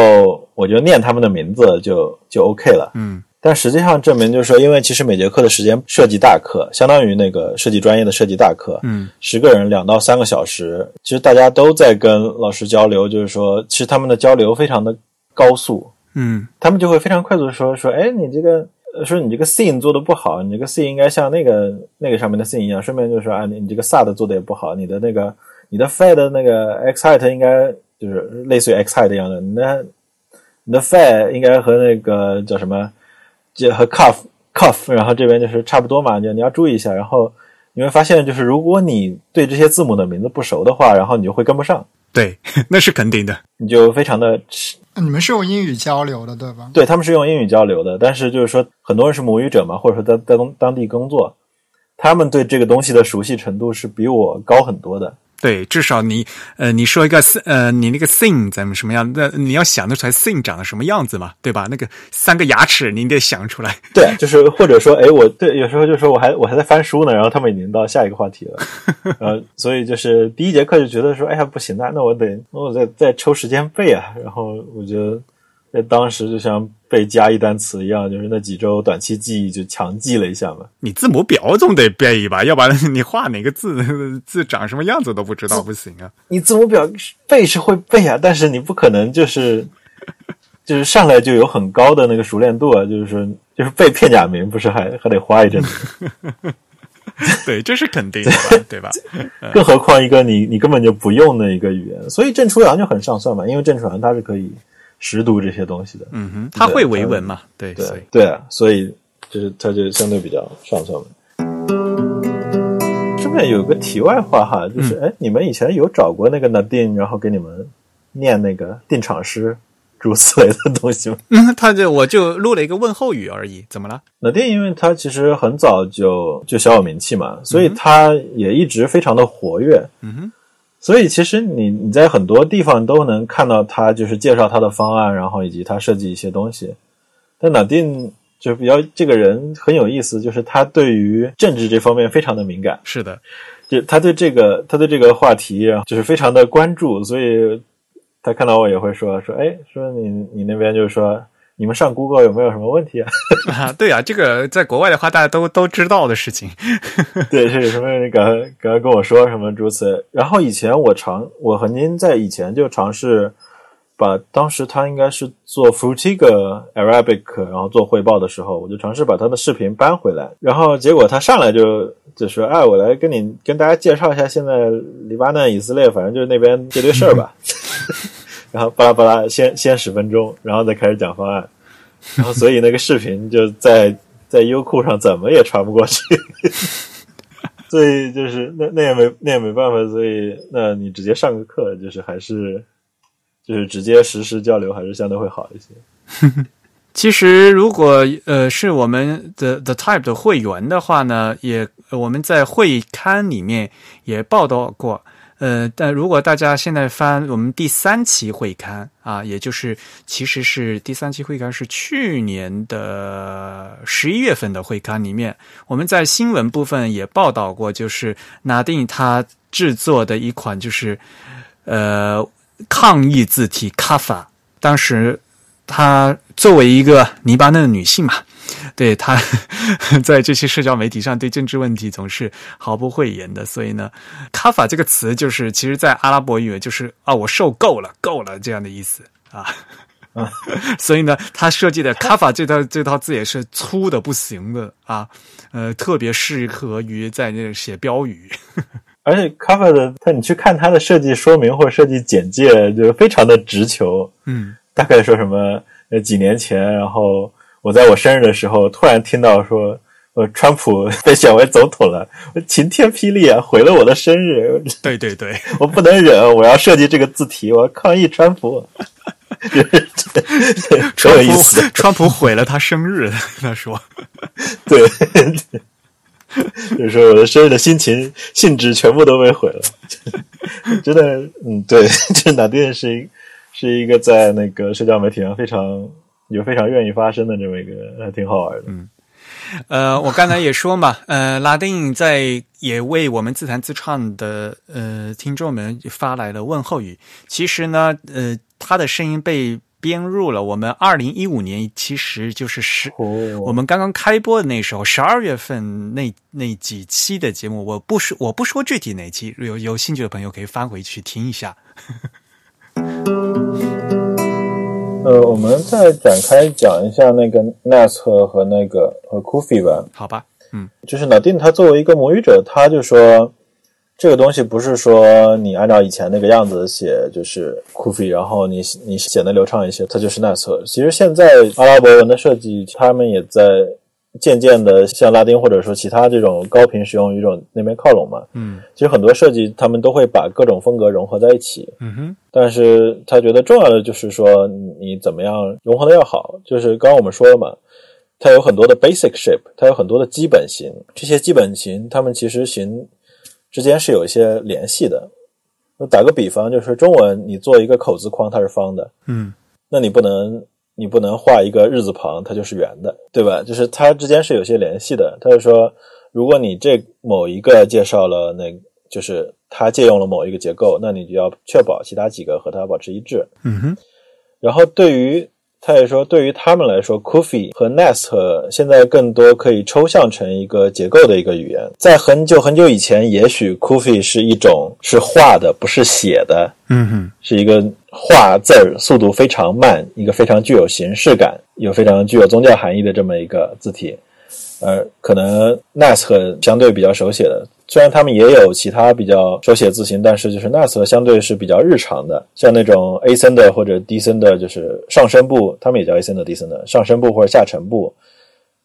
我就念他们的名字就就 OK 了，嗯。但实际上证明就是说，因为其实每节课的时间设计大课，相当于那个设计专业的设计大课，嗯，十个人两到三个小时，其实大家都在跟老师交流，就是说，其实他们的交流非常的高速，嗯，他们就会非常快速的说说，哎，你这个说你这个 scene 做的不好，你这个 scene 应该像那个那个上面的 scene 一样，顺便就说啊，你你这个 sad 做的也不好，你的那个你的 fad 的那个 x height 应该就是类似于 x height 一样的，你的你的 fad 应该和那个叫什么？就和 cuff cuff，然后这边就是差不多嘛，就你要注意一下。然后你会发现，就是如果你对这些字母的名字不熟的话，然后你就会跟不上。对，那是肯定的。你就非常的，你们是用英语交流的对吧？对他们是用英语交流的，但是就是说很多人是母语者嘛，或者说在在当当地工作，他们对这个东西的熟悉程度是比我高很多的。对，至少你呃，你说一个呃，你那个 thing 怎么什么样？那你要想得出来 thing 长得什么样子嘛，对吧？那个三个牙齿你得想出来。对，就是或者说，哎，我对有时候就说我还我还在翻书呢，然后他们已经到下一个话题了，呃，所以就是第一节课就觉得说，哎呀不行啊，那我得那我再再抽时间背啊，然后我觉得。在当时就像背加一单词一样，就是那几周短期记忆就强记了一下嘛。你字母表总得背一吧，要不然 你画哪个字字长什么样子都不知道，不行啊。你字母表背是会背啊，但是你不可能就是就是上来就有很高的那个熟练度啊，就是说就是背片假名不是还还得花一阵子。对，这是肯定的，吧，对吧？更何况一个你你根本就不用的一个语言，所以郑初阳就很上算嘛，因为郑初阳他是可以。识读这些东西的，嗯哼，他会维文嘛？对对对啊，所以就是他就相对比较上算嘛。这边有个题外话哈，就是哎，你们以前有找过那个 Nadine，然后给你们念那个定场诗诸此类的东西吗？嗯，他就我就录了一个问候语而已，怎么了？Nadine 因为他其实很早就就小有名气嘛，所以他也一直非常的活跃。嗯哼。所以其实你你在很多地方都能看到他就是介绍他的方案，然后以及他设计一些东西。但老丁就比较这个人很有意思，就是他对于政治这方面非常的敏感。是的，就他对这个他对这个话题就是非常的关注，所以他看到我也会说说，哎，说你你那边就是说。你们上 Google 有没有什么问题啊？啊，对啊，这个在国外的话，大家都都知道的事情。对，是什么？刚刚刚跟我说什么如此？然后以前我尝，我曾经在以前就尝试把当时他应该是做 Frutiga Arabic，然后做汇报的时候，我就尝试把他的视频搬回来。然后结果他上来就就说：“哎，我来跟你跟大家介绍一下现在黎巴嫩、以色列，反正就是那边这堆事儿吧。”然后巴拉巴拉，先先十分钟，然后再开始讲方案，然后所以那个视频就在在优酷上怎么也传不过去，所以就是那那也没那也没办法，所以那你直接上个课，就是还是就是直接实时交流，还是相对会好一些。其实如果呃是我们的 The Type 的会员的话呢，也我们在会刊里面也报道过。呃，但如果大家现在翻我们第三期会刊啊，也就是其实是第三期会刊是去年的十一月份的会刊里面，我们在新闻部分也报道过，就是拿定他制作的一款就是呃抗议字体 Kafa，，当时他作为一个黎巴嫩的女性嘛。对她，在这些社交媒体上对政治问题总是毫不讳言的，所以呢，“卡法”这个词就是其实，在阿拉伯语就是啊，我受够了，够了这样的意思啊。所以呢，他设计的“卡法”这套这套字也是粗的不行的啊，呃，特别适合于在那写标语。而且“卡法”的，他你去看它的设计说明或者设计简介，就非常的直球。嗯，大概说什么？呃，几年前，然后。我在我生日的时候，突然听到说，呃，川普被选为总统了，晴天霹雳啊，毁了我的生日。对 对对，我不能忍，我要设计这个字体，我要抗议川普。川普，川普毁了他生日，他说，对，就是我的生日的心情、兴致全部都被毁了。真的，嗯，对，这哪电是是一个在那个社交媒体上非常。有非常愿意发声的这么一个，还挺好玩的。嗯，呃，我刚才也说嘛，呃，拉丁在也为我们自弹自唱的呃听众们发来了问候语。其实呢，呃，他的声音被编入了我们二零一五年，其实就是十我们刚刚开播的那时候，十二月份那那几期的节目。我不说我不说具体哪期，有有兴趣的朋友可以翻回去听一下。呃，我们再展开讲一下那个 Nas 和和那个和 Kufi 吧。好吧，嗯，就是老丁他作为一个母语者，他就说这个东西不是说你按照以前那个样子写就是 Kufi，然后你你显得流畅一些，它就是 Nas。其实现在阿拉伯文的设计，他们也在。渐渐的向拉丁或者说其他这种高频使用语种那边靠拢嘛，嗯，其实很多设计他们都会把各种风格融合在一起，嗯哼，但是他觉得重要的就是说你怎么样融合的要好，就是刚刚我们说了嘛，它有很多的 basic shape，它有很多的基本型，这些基本型它们其实型之间是有一些联系的。那打个比方，就是中文你做一个口字框，它是方的，嗯，那你不能。你不能画一个日字旁，它就是圆的，对吧？就是它之间是有些联系的。他就说，如果你这某一个介绍了，那就是它借用了某一个结构，那你就要确保其他几个和它保持一致。嗯哼。然后对于他也说，对于他们来说，Kufi 和 Nest 现在更多可以抽象成一个结构的一个语言。在很久很久以前，也许 Kufi 是一种是画的，不是写的。嗯哼，是一个画字儿速度非常慢，一个非常具有形式感，有非常具有宗教含义的这么一个字体。呃，可能 Nest 相对比较手写的。虽然他们也有其他比较手写字型，但是就是 Nas 相对是比较日常的，像那种 A 森的或者 D 森的，就是上声部，他们也叫 A 森的 D 森的上声部或者下沉部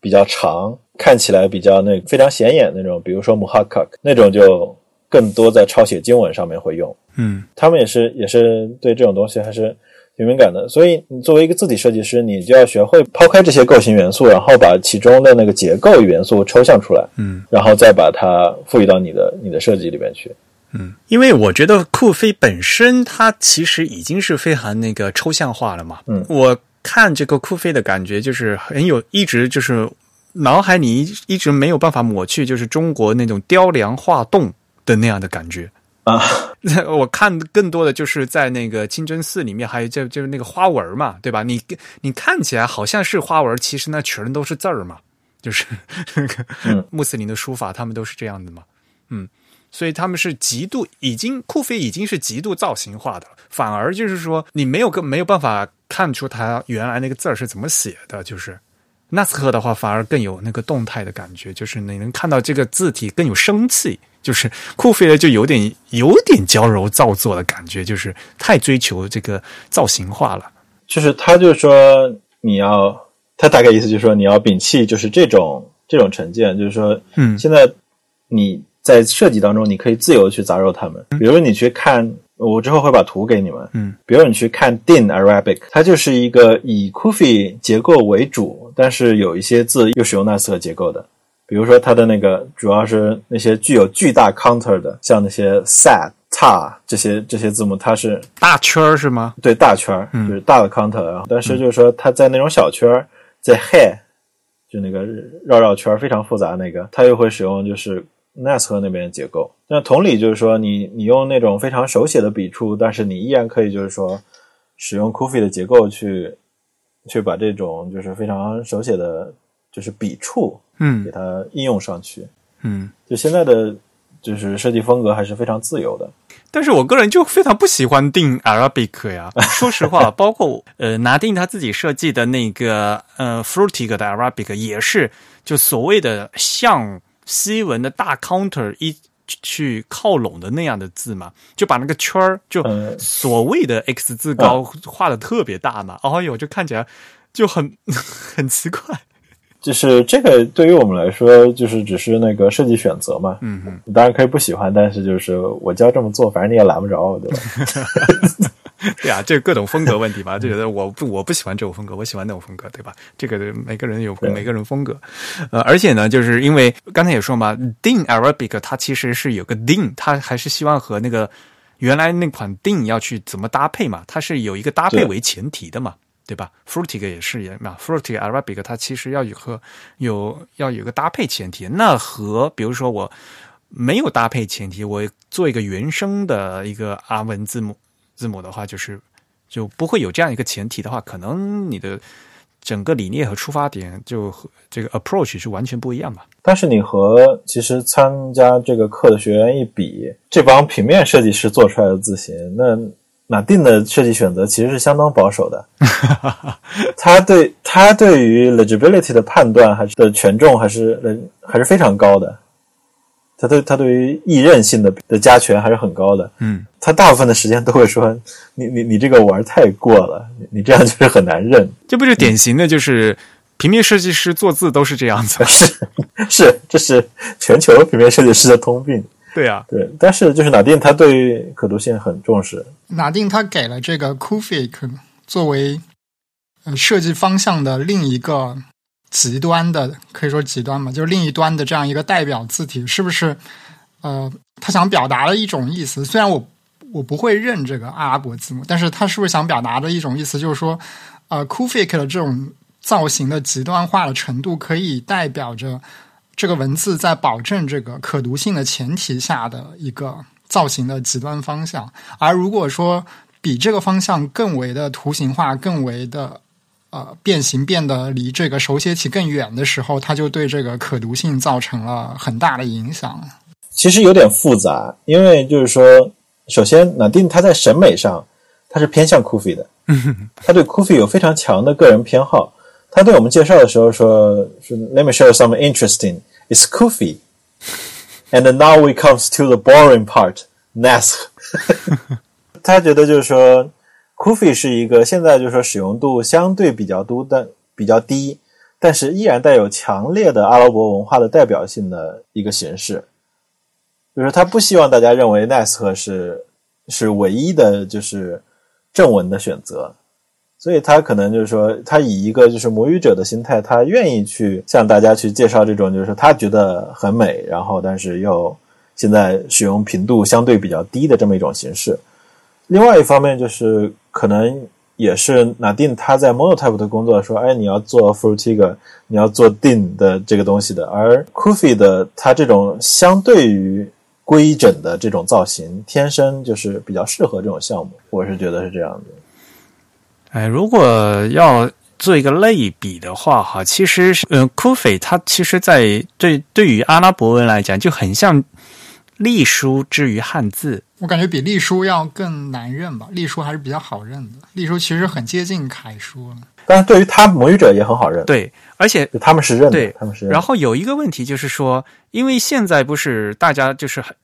比较长，看起来比较那非常显眼那种，比如说 Muhakkak 那种就更多在抄写经文上面会用。嗯，他们也是也是对这种东西还是。挺敏感的，所以你作为一个字体设计师，你就要学会抛开这些构型元素，然后把其中的那个结构元素抽象出来，嗯，然后再把它赋予到你的你的设计里面去，嗯，因为我觉得酷飞本身它其实已经是非常那个抽象化了嘛，嗯，我看这个酷飞的感觉就是很有，一直就是脑海里一一直没有办法抹去，就是中国那种雕梁画栋的那样的感觉。啊，我看更多的就是在那个清真寺里面，还有就就是那个花纹嘛，对吧？你你看起来好像是花纹，其实那全都是字儿嘛，就是那个 穆斯林的书法，他们都是这样的嘛，嗯，所以他们是极度已经库菲已经是极度造型化的，反而就是说你没有个没有办法看出他原来那个字儿是怎么写的，就是纳斯克的话反而更有那个动态的感觉，就是你能看到这个字体更有生气。就是酷飞的就有点有点娇柔造作的感觉，就是太追求这个造型化了。就是他就说你要，他大概意思就是说你要摒弃就是这种这种成见，就是说，嗯，现在你在设计当中你可以自由去杂糅它们。比如你去看，我之后会把图给你们，嗯，比如你去看 Din Arabic，它就是一个以 Kufi 结构为主，但是有一些字又使用纳斯结构的。比如说，它的那个主要是那些具有巨大 counter 的，像那些 sad、ta 这些这些字母，它是大圈儿是吗？对大圈儿，就是大的 counter，然后但是就是说它在那种小圈儿，在 he 就那个绕绕圈儿非常复杂那个，它又会使用就是 Nashor 那边的结构。那同理就是说，你你用那种非常手写的笔触，但是你依然可以就是说使用 Kufi 的结构去去把这种就是非常手写的，就是笔触嗯给它应用上去。嗯。就现在的就是设计风格还是非常自由的。但是我个人就非常不喜欢定 Arabic 呀。说实话，包括呃拿定他自己设计的那个呃 Fruitig 的 Arabic 也是就所谓的像西文的大 counter 一去靠拢的那样的字嘛，就把那个圈儿就嗯所谓的 X 字高画的特别大嘛，哎呦，就看起来就很 很奇怪。就是这个对于我们来说，就是只是那个设计选择嘛。嗯嗯，当然可以不喜欢，但是就是我就要这么做，反正你也拦不着我，对吧？对啊，这各种风格问题吧，就觉得我不我不喜欢这种风格，我喜欢那种风格，对吧？这个每个人有每个人风格，呃，而且呢，就是因为刚才也说嘛，Din Arabic 它其实是有个 Din，它还是希望和那个原来那款 Din 要去怎么搭配嘛，它是有一个搭配为前提的嘛。对吧？Fruitig 也是也嘛，Fruitig Arabic 它其实要有和有要有个搭配前提。那和比如说我没有搭配前提，我做一个原生的一个阿文字母字母的话，就是就不会有这样一个前提的话，可能你的整个理念和出发点就和这个 approach 是完全不一样吧。但是你和其实参加这个课的学员一比，这帮平面设计师做出来的字形，那马丁的设计选择其实是相当保守的。他对他对于 legibility 的判断还是的权重还是呃还是非常高的。他对他对于易认性的的加权还是很高的。嗯，他大部分的时间都会说：“你你你这个玩太过了，你你这样就是很难认。这不就典型的就是平面设计师做字都是这样子。是是，这是全球平面设计师的通病。对啊，对，但是就是哪定他对于可读性很重视，拿定他给了这个 Kufic 作为呃设计方向的另一个极端的，可以说极端嘛，就是另一端的这样一个代表字体，是不是？呃，他想表达的一种意思，虽然我我不会认这个阿拉伯字母，但是他是不是想表达的一种意思，就是说，呃，Kufic 的这种造型的极端化的程度，可以代表着这个文字在保证这个可读性的前提下的一个造型的极端方向。而如果说比这个方向更为的图形化、更为的呃变形，变得离这个手写体更远的时候，它就对这个可读性造成了很大的影响。其实有点复杂，因为就是说，首先哪定他在审美上他是偏向 Kufi 的，他对 Kufi 有非常强的个人偏好。他对我们介绍的时候说：“是 Let me show you something interesting. It's Kufi, and now we comes to the boring part, Nask。”他觉得就是说，Kufi 是一个现在就是说使用度相对比较多，但比较低，但是依然带有强烈的阿拉伯文化的代表性的一个形式。就是他不希望大家认为 Nask 是是唯一的，就是正文的选择。所以他可能就是说，他以一个就是母语者的心态，他愿意去向大家去介绍这种，就是他觉得很美，然后但是又现在使用频度相对比较低的这么一种形式。另外一方面就是可能也是拿定他在 Monotype 的工作说，哎，你要做 Frutiger，你要做 Din 的这个东西的，而 Kufi 的它这种相对于规整的这种造型，天生就是比较适合这种项目，我是觉得是这样的。哎，如果要做一个类比的话，哈，其实是，嗯、库斐它其实在对对于阿拉伯文来讲，就很像隶书之于汉字。我感觉比隶书要更难认吧，隶书还是比较好认的。隶书其实很接近楷书了。但是对于他母语者也很好认，对，而且他们是认的对，他们是认。然后有一个问题就是说，因为现在不是大家就是很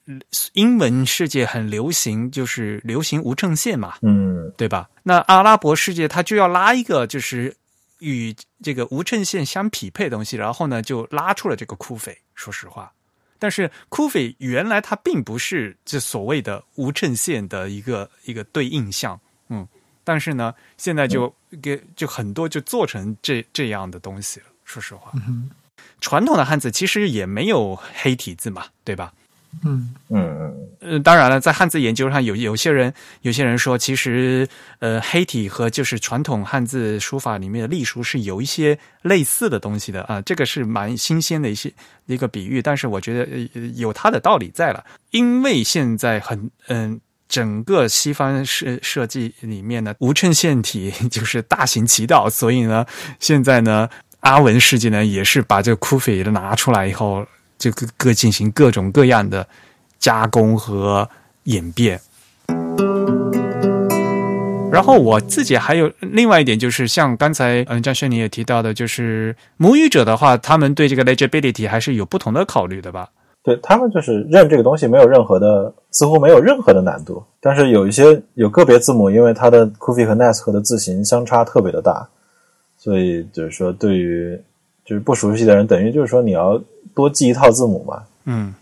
英文世界很流行，就是流行无衬线嘛，嗯，对吧？那阿拉伯世界他就要拉一个就是与这个无衬线相匹配的东西，然后呢就拉出了这个库斐。说实话，但是库斐原来它并不是这所谓的无衬线的一个一个对应项，嗯，但是呢现在就给就很多就做成这这样的东西了。说实话，传统的汉字其实也没有黑体字嘛，对吧？嗯嗯嗯，呃，当然了，在汉字研究上有有些人有些人说，其实呃黑体和就是传统汉字书法里面的隶书是有一些类似的东西的啊，这个是蛮新鲜的一些一个比喻，但是我觉得呃有它的道理在了，因为现在很嗯。整个西方设设计里面呢，无衬线体就是大行其道，所以呢，现在呢，阿文世界呢也是把这个 f i 拿出来以后，就各各进行各种各样的加工和演变。然后我自己还有另外一点，就是像刚才嗯张轩你也提到的，就是母语者的话，他们对这个 legibility 还是有不同的考虑的吧？对他们就是认这个东西没有任何的，似乎没有任何的难度。但是有一些有个别字母，因为它的 Kufi 和 Nas 和的字形相差特别的大，所以就是说对于就是不熟悉的人，等于就是说你要多记一套字母嘛。嗯，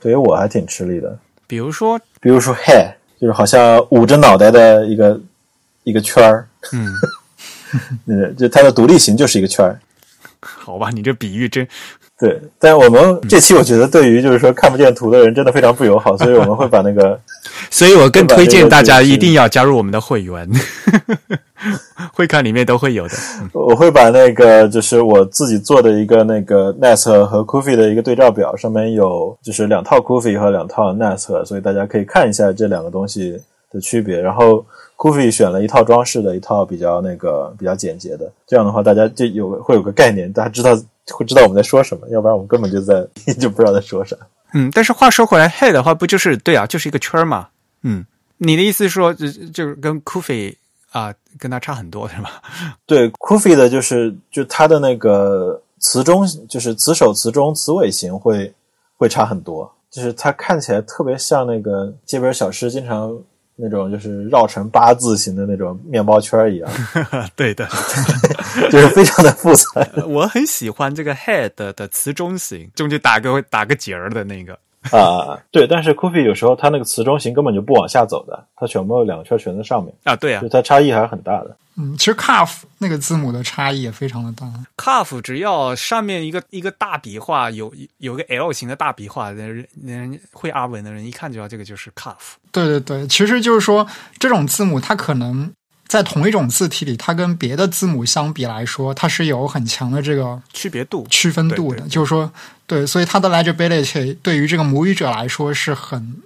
对于我还挺吃力的。比如说，比如说，hair 就是好像捂着脑袋的一个一个圈儿。嗯，嗯，就它的独立型就是一个圈儿。好吧，你这比喻真对，但我们这期我觉得对于就是说看不见图的人真的非常不友好，所以我们会把那个，所以我更推荐大家一定要加入我们的会员，会看里面都会有的。我会把那个就是我自己做的一个那个 Nest 和 Kufi 的一个对照表，上面有就是两套 Kufi 和两套 Nest，所以大家可以看一下这两个东西的区别。然后 Kufi 选了一套装饰的，一套比较那个比较简洁的，这样的话大家就有会有个概念，大家知道。会知道我们在说什么，要不然我们根本就在 就不知道在说啥。嗯，但是话说回来，head 的话不就是对啊，就是一个圈嘛。嗯，你的意思是说，就就是跟 Kufi 啊，跟他差很多是吧？对，Kufi 的就是就他的那个词中，就是词首、词中、词尾型会会差很多，就是它看起来特别像那个街边小吃经常。那种就是绕成八字形的那种面包圈一样，对的，就是非常的复杂。我很喜欢这个 head 的词中型，中间打个打个结儿的那个 啊，对。但是 Coffee 有时候它那个词中型根本就不往下走的，它全部两个圈全在上面啊，对啊，就它差异还是很大的。嗯，其实 cuff 那个字母的差异也非常的大。cuff 只要上面一个一个大笔画，有有个 L 型的大笔画，人人会阿文的人一看就知道这个就是 cuff。对对对，其实就是说这种字母它可能在同一种字体里，它跟别的字母相比来说，它是有很强的这个区别度、区分度的。就是说，对，所以它的 legibility 对于这个母语者来说是很。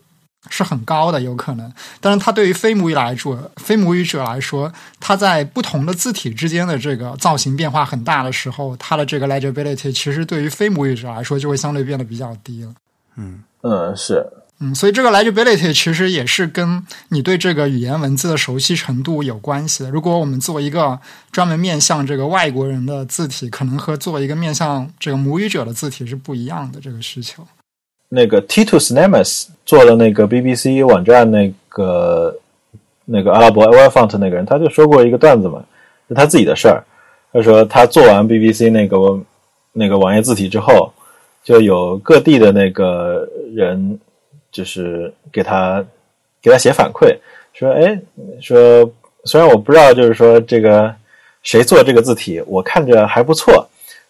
是很高的，有可能，但是它对于非母语来说，非母语者来说，它在不同的字体之间的这个造型变化很大的时候，它的这个 legibility 其实对于非母语者来说就会相对变得比较低了。嗯嗯是嗯，所以这个 legibility 其实也是跟你对这个语言文字的熟悉程度有关系的。如果我们做一个专门面向这个外国人的字体，可能和做一个面向这个母语者的字体是不一样的这个需求。那个 Titus Nemes 做了那个 BBC 网站那个那个阿拉伯 w i f o n t 那个人，他就说过一个段子嘛，是他自己的事儿。他说他做完 BBC 那个那个网页字体之后，就有各地的那个人就是给他给他写反馈，说哎，说虽然我不知道就是说这个谁做这个字体，我看着还不错，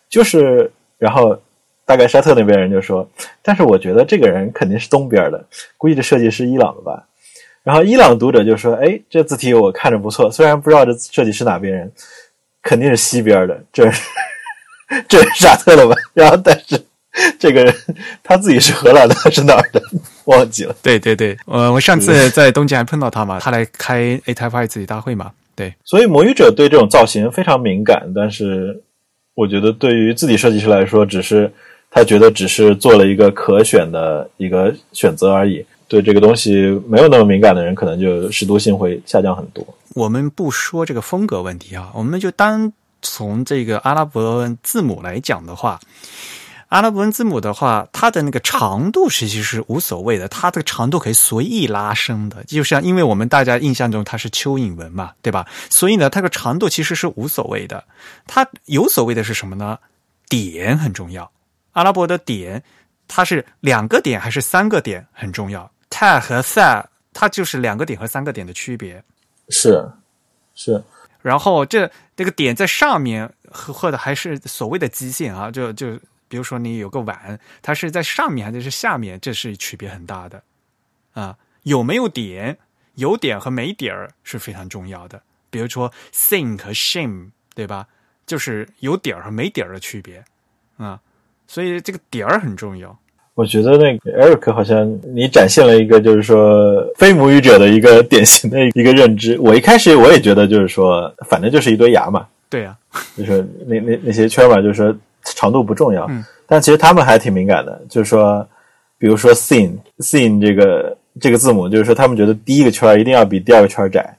就是然后。大概沙特那边人就说，但是我觉得这个人肯定是东边的，估计这设计师伊朗的吧。然后伊朗读者就说：“哎，这字体我看着不错，虽然不知道这设计师哪边人，肯定是西边的，这 这是沙特的吧？”然后但是这个人他自己是荷兰的是哪儿的？忘记了。对对对，呃，我上次在东京还碰到他嘛，他来开 A Type I 字体大会嘛。对，所以魔语者对这种造型非常敏感，但是我觉得对于自己设计师来说，只是。他觉得只是做了一个可选的一个选择而已，对这个东西没有那么敏感的人，可能就识读性会下降很多。我们不说这个风格问题啊，我们就单从这个阿拉伯字母来讲的话，阿拉伯文字母的话，它的那个长度其实是无所谓的，它这个长度可以随意拉伸的，就像因为我们大家印象中它是蚯蚓文嘛，对吧？所以呢，它的长度其实是无所谓的，它有所谓的是什么呢？点很重要。阿拉伯的点，它是两个点还是三个点很重要。ta 和 sa，它就是两个点和三个点的区别。是，是。然后这这个点在上面，或者还是所谓的基线啊，就就比如说你有个碗，它是在上面还是下面，这是区别很大的啊。有没有点，有点和没点儿是非常重要的。比如说 think 和 shame，对吧？就是有点儿和没点儿的区别啊。所以这个点儿很重要。我觉得那个 Eric 好像你展现了一个就是说非母语者的一个典型的一个认知。我一开始我也觉得就是说，反正就是一堆牙嘛。对呀，就是那那那些圈嘛，就是说长度不重要。嗯。但其实他们还挺敏感的，就是说，比如说 sin sin 这个这个字母，就是说他们觉得第一个圈一定要比第二个圈窄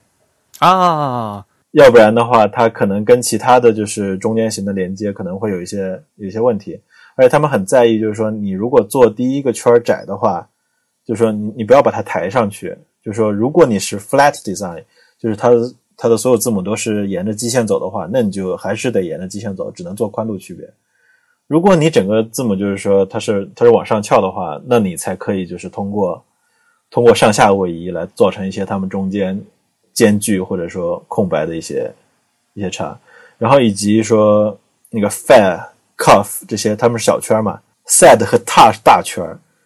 啊，要不然的话，它可能跟其他的就是中间型的连接可能会有一些有一些问题。而且他们很在意，就是说你如果做第一个圈窄的话，就是说你你不要把它抬上去。就是说，如果你是 flat design，就是它它的所有字母都是沿着基线走的话，那你就还是得沿着基线走，只能做宽度区别。如果你整个字母就是说它是它是往上翘的话，那你才可以就是通过通过上下位移来造成一些它们中间间距或者说空白的一些一些差，然后以及说那个 fair cuff 这些它们是小圈嘛，sad 和 t 是大圈，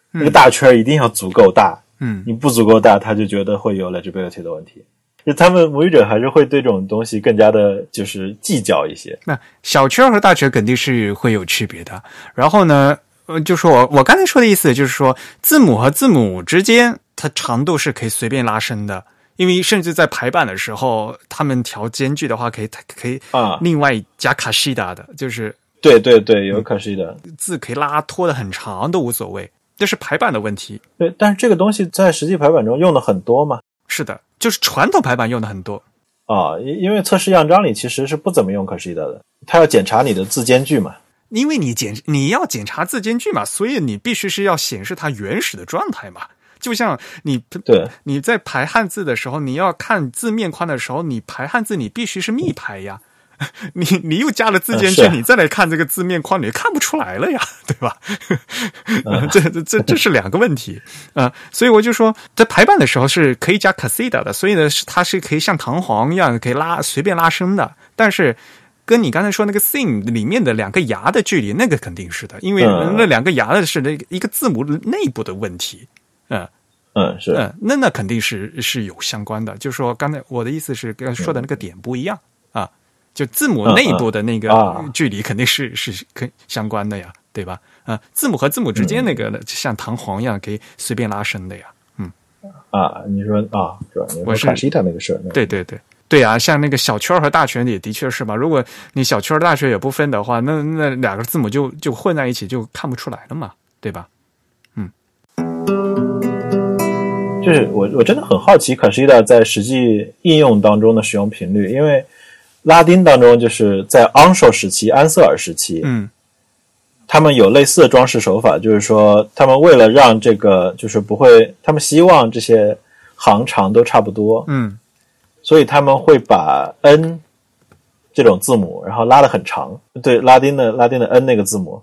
那个大圈一定要足够大，嗯，你不足够大，他就觉得会有 legibility 的问题。就他们母语者还是会对这种东西更加的，就是计较一些。那小圈和大圈肯定是会有区别的。然后呢，呃，就说我我刚才说的意思就是说，字母和字母之间，它长度是可以随便拉伸的，因为甚至在排版的时候，他们调间距的话，可以可以啊，另外加卡西达的，就是对对对，有卡西达字可以拉拖的很长都无所谓，这是排版的问题。对，但是这个东西在实际排版中用的很多嘛？是的。就是传统排版用的很多啊，因因为测试样章里其实是不怎么用 i d a 的，它要检查你的字间距嘛。因为你检你要检查字间距嘛，所以你必须是要显示它原始的状态嘛。就像你对你在排汉字的时候，你要看字面宽的时候，你排汉字你必须是密排呀。你你又加了字间距，你再来看这个字面框，你看不出来了呀，对吧？这这这这是两个问题啊，所以我就说，在排版的时候是可以加 casida 的，所以呢，它是可以像弹簧一样可以拉随便拉伸的。但是跟你刚才说那个 thing 里面的两个牙的距离，那个肯定是的，因为那两个牙的是那一个字母内部的问题，嗯嗯是嗯，那那肯定是是有相关的。就是说，刚才我的意思是刚才说的那个点不一样。就字母内部的那个距离肯定是是跟相关的呀，对吧？啊，字母和字母之间那个像弹簧一样可以随便拉伸的呀，嗯。啊，你说啊，是吧？我是卡西塔那个事儿，对对对对啊，像那个小圈和大圈也的确是吧？如果你小圈大圈也不分的话，那那两个字母就就混在一起就看不出来了嘛，对吧？嗯。就是我我真的很好奇卡西达在实际应用当中的使用频率，因为。拉丁当中，就是在昂首时期、安瑟尔时期，嗯，他们有类似的装饰手法，就是说，他们为了让这个就是不会，他们希望这些行长都差不多，嗯，所以他们会把 n 这种字母，然后拉的很长。对，拉丁的拉丁的 n 那个字母，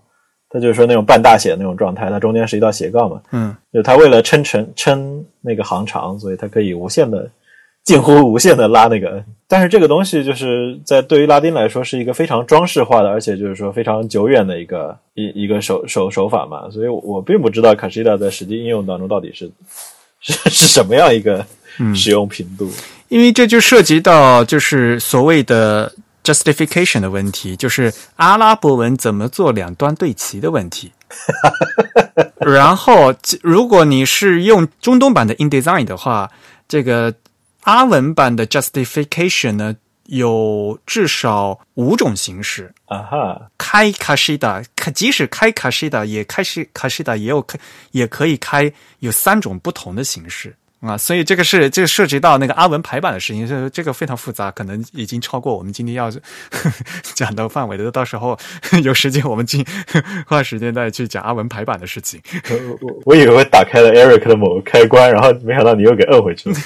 它就是说那种半大写的那种状态，它中间是一道斜杠嘛，嗯，就它为了撑成撑那个行长，所以它可以无限的。近乎无限的拉那个，但是这个东西就是在对于拉丁来说是一个非常装饰化的，而且就是说非常久远的一个一一个手手手法嘛，所以我并不知道卡西达在实际应用当中到底是是是什么样一个使用频度，因为这就涉及到就是所谓的 justification 的问题，就是阿拉伯文怎么做两端对齐的问题。然后如果你是用中东版的 InDesign 的话。这个阿文版的 justification 呢，有至少五种形式啊哈。开卡西达，即使开卡西达，也开西卡西达也有开，也可以开，有三种不同的形式。啊，所以这个是这个涉及到那个阿文排版的事情，这这个非常复杂，可能已经超过我们今天要 讲的范围的。到时候 有时间，我们进花时间再去讲阿文排版的事情。我我以为会打开了 Eric 的某个开关，然后没想到你又给摁回去了。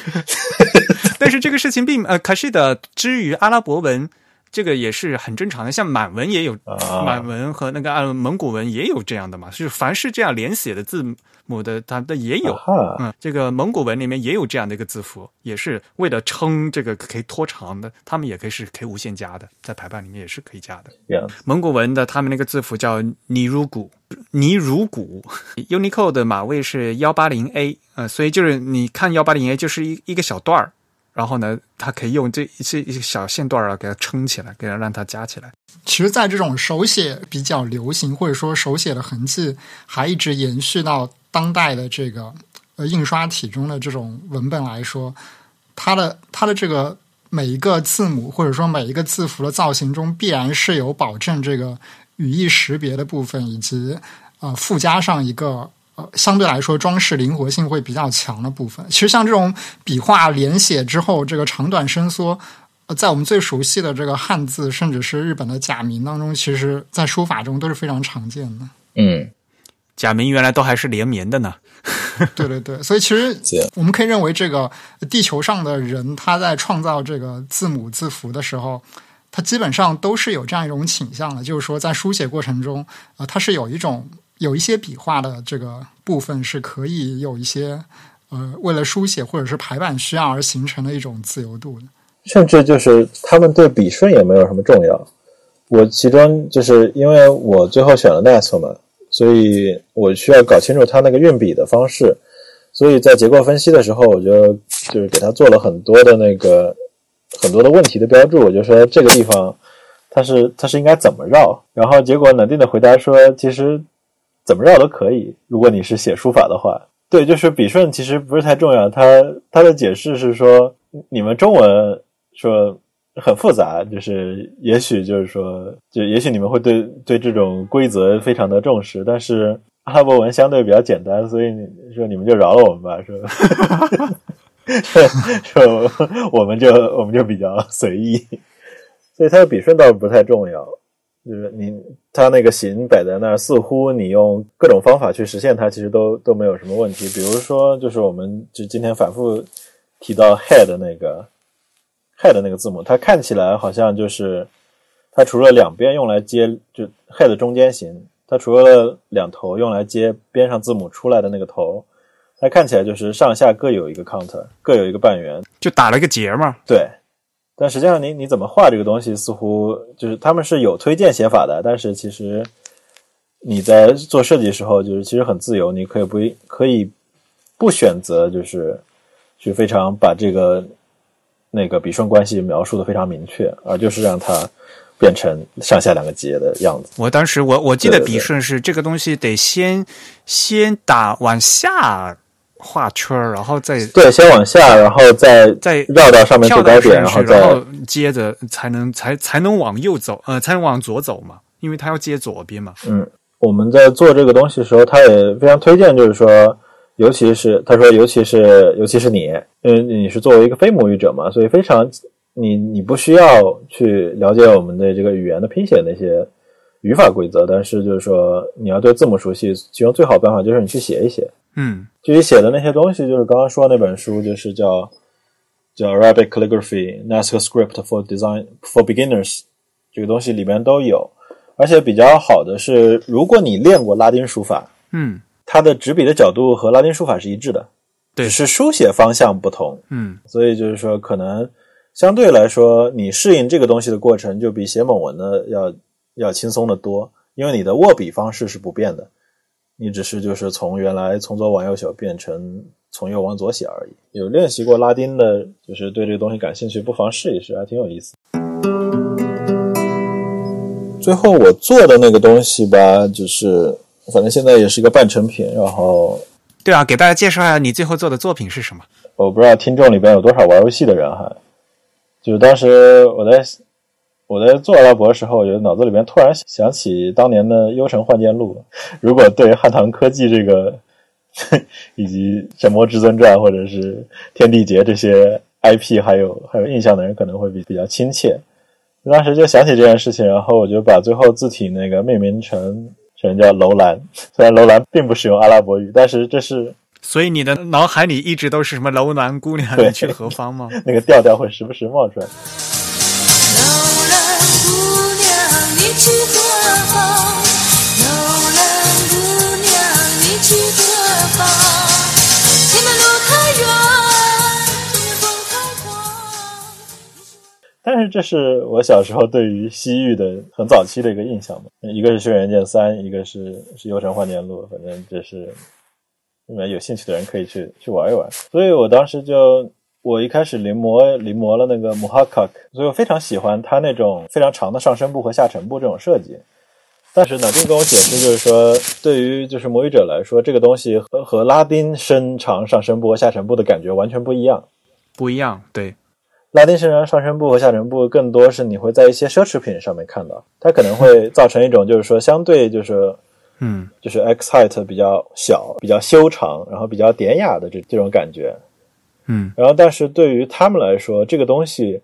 但是这个事情并呃，可是的至于阿拉伯文，这个也是很正常的。像满文也有，啊满文和那个按蒙古文也有这样的嘛，就是凡是这样连写的字母的，它的也有。哈，嗯，这个蒙古文里面也有这样的一个字符，也是为了称这个可以拖长的，他们也可以是可以无限加的，在排版里面也是可以加的。蒙古文的他们那个字符叫尼如古，尼如古，Unicode 的码位是幺八零 A，呃，所以就是你看幺八零 A 就是一一个小段儿，然后呢，它可以用这一些一些小线段啊给它撑起来，给它让它加起来。其实，在这种手写比较流行，或者说手写的痕迹还一直延续到当代的这个呃印刷体中的这种文本来说，它的它的这个每一个字母或者说每一个字符的造型中，必然是有保证这个语义识别的部分，以及呃附加上一个。呃，相对来说，装饰灵活性会比较强的部分。其实像这种笔画连写之后，这个长短伸缩，呃，在我们最熟悉的这个汉字，甚至是日本的假名当中，其实在书法中都是非常常见的。嗯，假名原来都还是连绵的呢。对对对，所以其实我们可以认为，这个地球上的人他在创造这个字母字符的时候，他基本上都是有这样一种倾向的，就是说在书写过程中，呃，它是有一种有一些笔画的这个部分是可以有一些呃，为了书写或者是排版需要而形成的一种自由度的。甚至就是他们对笔顺也没有什么重要。我其中就是因为我最后选了 Nest 嘛，所以我需要搞清楚它那个运笔的方式，所以在结构分析的时候，我就就是给他做了很多的那个很多的问题的标注，我就说这个地方它是它是应该怎么绕，然后结果冷定的回答说，其实怎么绕都可以，如果你是写书法的话。对，就是笔顺其实不是太重要，他他的解释是说，你们中文说很复杂，就是也许就是说，就也许你们会对对这种规则非常的重视，但是阿拉伯文相对比较简单，所以你说你们就饶了我们吧，说 说我们就我们就比较随意，所以它的笔顺倒不太重要。就是你，它那个形摆在那儿，似乎你用各种方法去实现它，其实都都没有什么问题。比如说，就是我们就今天反复提到 head 那个 head 那个字母，它看起来好像就是它除了两边用来接，就 head 中间形，它除了两头用来接边上字母出来的那个头，它看起来就是上下各有一个 counter，各有一个半圆。就打了个结嘛。对，但实际上你你怎么画这个东西，似乎就是他们是有推荐写法的，但是其实你在做设计时候，就是其实很自由，你可以不可以不选择，就是去非常把这个那个笔顺关系描述的非常明确，而就是让它变成上下两个节的样子。我当时我我记得笔顺是这个东西得先先打往下画圈儿，然后再对，先往下，然后再再绕到上面最高点，然后再然后接着才能才才能往右走，呃，才能往左走嘛，因为它要接左边嘛。嗯，我们在做这个东西的时候，他也非常推荐，就是说，尤其是他说，尤其是尤其是你，因为你是作为一个非母语者嘛，所以非常你你不需要去了解我们的这个语言的拼写那些语法规则，但是就是说你要对字母熟悉，其中最好的办法就是你去写一写。嗯至于写的那些东西，就是刚刚说那本书，就是叫叫 Arabic Calligraphy Nasca Script for Design for Beginners 这个东西里面都有。而且比较好的是，如果你练过拉丁书法，嗯它的执笔的角度和拉丁书法是一致的，对只是书写方向不同。嗯所以就是说，可能相对来说，你适应这个东西的过程就比写蒙文的要要轻松的多，因为你的握笔方式是不变的，你只是就是从原来从左往右写变成从右往左写而已。有练习过拉丁的，就是对这个东西感兴趣，不妨试一试，还挺有意思。最后我做的那个东西吧，就是反正现在也是一个半成品，然后对啊，给大家介绍一下你最后做的作品是什么？我不知道听众里边有多少玩游戏的人哈，就是当时我在我在做阿拉伯的时候，我觉得脑子里面突然想起当年的《幽城幻剑录》，如果对汉唐科技这个 以及《神魔至尊传》或者是《天地劫》这些 IP 还有还有印象的人，可能会比比较亲切。当时就想起这件事情，然后我就把最后字体那个命名成成叫楼兰，虽然楼兰并不使用阿拉伯语，但是这是所以你的脑海里一直都是什么楼兰姑娘，去何方吗？那个调调会时不时冒出来。但是这是我小时候对于西域的很早期的一个印象嘛，一个是《轩辕剑三》，一个是是《幽城幻剑录》，反正这是你们有兴趣的人可以去去玩一玩。所以我当时就我一开始临摹临摹了那个 Muhakkak，所以我非常喜欢它那种非常长的上身部和下沉部这种设计。但是呢，这个跟我解释就是说，对于就是魔语者来说，这个东西和和拉丁伸长上身部和下沉部的感觉完全不一样。不一样，对，拉丁身长上身部和下身部更多是你会在一些奢侈品上面看到，它可能会造成一种就是说相对就是嗯。就是 X height 比较小、比较修长，然后比较典雅的这这种感觉。嗯。然后，但是对于他们来说，这个东西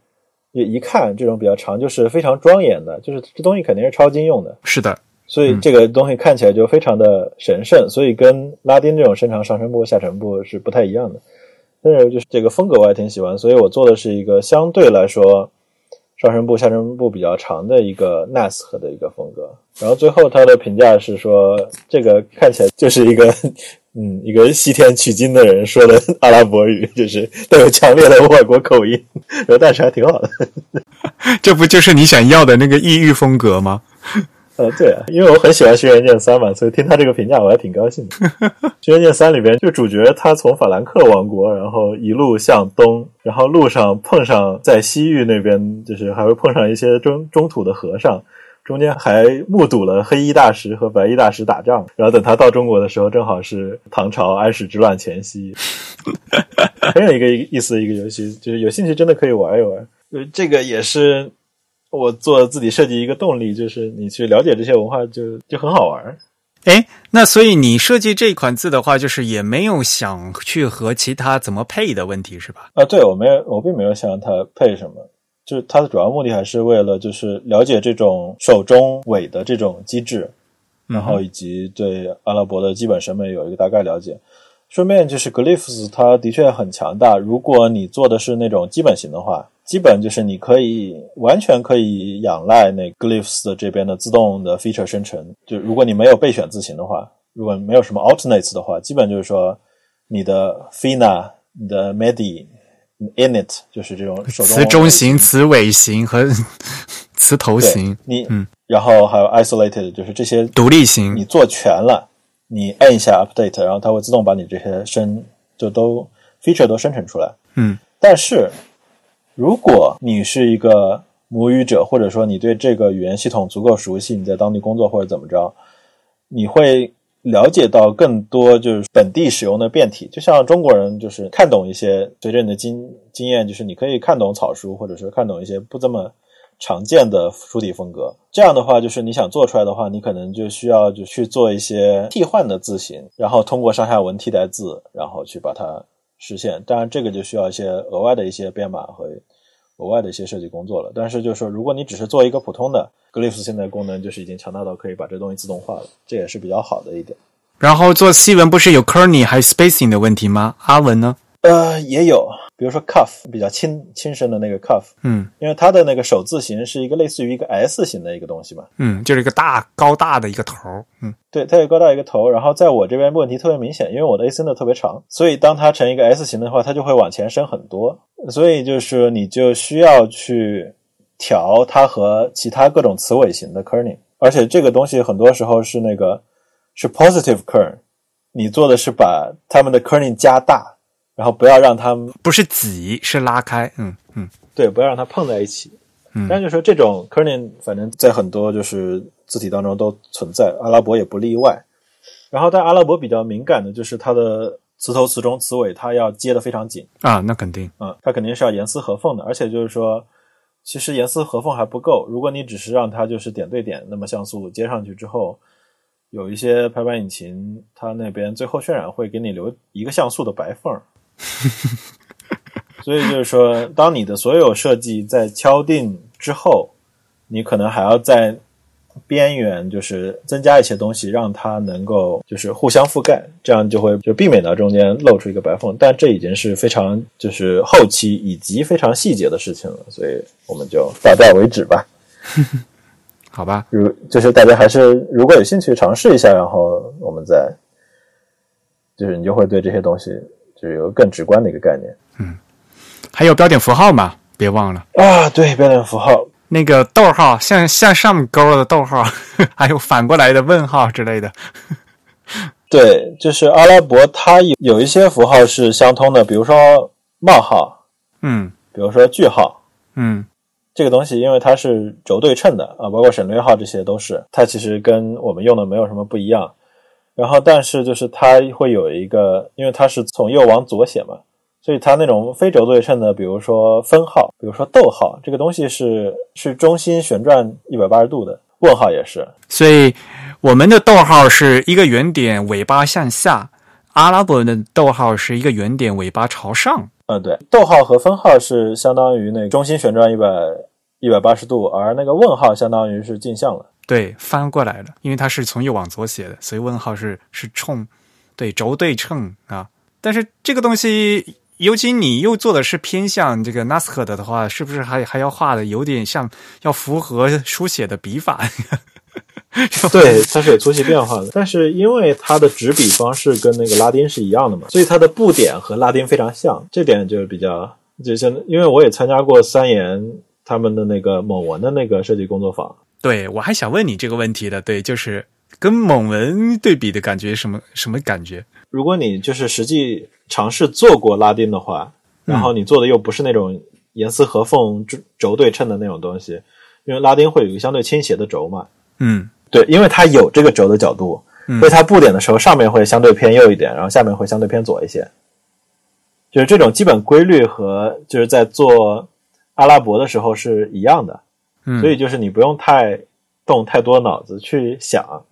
也一看这种比较长，就是非常庄严的，就是这东西肯定是抄经用的，是的，所以这个东西看起来就非常的神圣，所以跟拉丁这种身长上身部、下沉部是不太一样的。但是就是这个风格我还挺喜欢，所以我做的是一个相对来说上身部、下身部比较长的一个 NAS 的一个风格。然后最后他的评价是说，这个看起来就是一个 嗯一个西天取经的人说的阿拉伯语，就是带有强烈的外国口音，然后但是还挺好的。这不就是你想要的那个异域风格吗？呃，对啊，因为我很喜欢《轩辕剑三》嘛，所以听他这个评价我还挺高兴的。《轩辕剑三》里边，就主角他从法兰克王国，然后一路向东，然后路上碰上在西域那边，就是还会碰上一些中中土的和尚，中间还目睹了黑衣大师和白衣大师打仗。然后等他到中国的时候，正好是唐朝安史之乱前夕，很有一个意思的一个游戏，就是有兴趣真的可以玩一玩。呃，这个也是我做自己设计一个动力，就是你去了解这些文化就就很好玩。哎，那所以你设计这款字的话，就是也没有想去和其他怎么配的问题是吧？啊，对我没有，我并没有想让它配什么，就是它的主要目的还是为了就是了解这种首中尾的这种机制，然后以及对阿拉伯的基本审美有一个大概了解。顺便就是 Glyphs 它的确很强大，如果你做的是那种基本型的话，基本就是你可以完全可以仰赖那 Glyphs 的这边的自动的 feature 生成。就如果你没有备选字形的话，如果没有什么 alternates 的话，基本就是说你的 Fina、你的 Medi、Init 就是这种手中词中型、词尾型和 词头型、你，嗯然后还有 isolated，就是这些独立型你做全了，你按一下 update，然后它会自动把你这些生就都 feature 都生成出来。嗯，但是如果你是一个母语者，或者说你对这个语言系统足够熟悉，你在当地工作或者怎么着，你会了解到更多就是本地使用的变体。就像中国人就是看懂一些，随着你的经经验，就是你可以看懂草书，或者是看懂一些不这么常见的书体风格。这样的话，就是你想做出来的话，你可能就需要就去做一些替换的字形，然后通过上下文替代字，然后去把它实现。当然，这个就需要一些额外的一些编码和额外的一些设计工作了。但是，就是说，如果你只是做一个普通的 Glyphs，现在功能就是已经强大到可以把这东西自动化了，这也是比较好的一点。然后做西文不是有 kerning 还有 spacing 的问题吗？阿文呢？呃，也有，比如说 cuff 比较轻轻声的那个 cuff，嗯。因为它的那个首字形是一个类似于一个 S 型的一个东西嘛，嗯，就是一个大高大的一个头儿，嗯。对，它有高大一个头，然后在我这边问题特别明显，因为我的 A 森的特别长，所以当它成一个 S 型的话，它就会往前伸很多，所以就是你就需要去调它和其他各种词尾型的 kerning，而且这个东西很多时候是那个是 positive kern，你做的是把它们的 kerning 加大，然后不要让它们不是挤是拉开，嗯嗯对，不要让它碰在一起。嗯但是就说这种 kerning，反正在很多就是字体当中都存在，阿拉伯也不例外。然后，但阿拉伯比较敏感的就是它的词头、词中、词尾，它要接的非常紧啊，那肯定，啊、它肯定是要严丝合缝的。而且就是说，其实严丝合缝还不够，如果你只是让它就是点对点，那么像素接上去之后，有一些排版引擎它那边最后渲染会给你留一个像素的白缝儿。所以就是说，当你的所有设计在敲定之后，你可能还要在边缘就是增加一些东西，让它能够就是互相覆盖，这样就会就避免到中间露出一个白缝。但这已经是非常就是后期以及非常细节的事情了，所以我们就到这儿为止吧。好吧，如就是大家还是如果有兴趣尝试一下，然后我们再就是你就会对这些东西就是有更直观的一个概念嗯还有标点符号嘛，别忘了啊。对，标点符号，那个逗号，向向上勾的逗号，还有反过来的问号之类的。对，就是阿拉伯它有有一些符号是相通的，比如说冒号，嗯比如说句号。嗯这个东西，因为它是轴对称的啊，包括省略号这些都是，它其实跟我们用的没有什么不一样。然后，但是就是它会有一个，因为它是从右往左写嘛，所以它那种非轴对称的，比如说分号，比如说逗号，这个东西是是中心旋转一百八十度的，问号也是。所以我们的逗号是一个圆点，尾巴向下；阿拉伯的逗号是一个圆点，尾巴朝上。呃，对，逗号和分号是相当于那个中心旋转一百一百八十度，而那个问号相当于是镜像了。对，翻过来了，因为它是从右往左写的，所以问号是是冲，对，轴对称啊。但是这个东西，尤其你又做的是偏向这个 Nascad 的话，是不是还还要画的有点像，要符合书写的笔法？对，它是有粗细变化的，但是因为它的执笔方式跟那个拉丁是一样的嘛，所以它的布点和拉丁非常像，这点就是比较，就像因为我也参加过三言他们的那个某文的那个设计工作坊，对我还想问你这个问题的，对，就是跟蒙文对比的感觉，什么什么感觉？如果你就是实际尝试做过拉丁的话，然后你做的又不是那种严丝合缝、轴轴对称的那种东西，因为拉丁会有一个相对倾斜的轴嘛，嗯对，因为它有这个轴的角度，嗯所以它布点的时候上面会相对偏右一点，然后下面会相对偏左一些。就是这种基本规律和就是在做阿拉伯的时候是一样的，嗯，所以就是你不用太动太多脑子去想，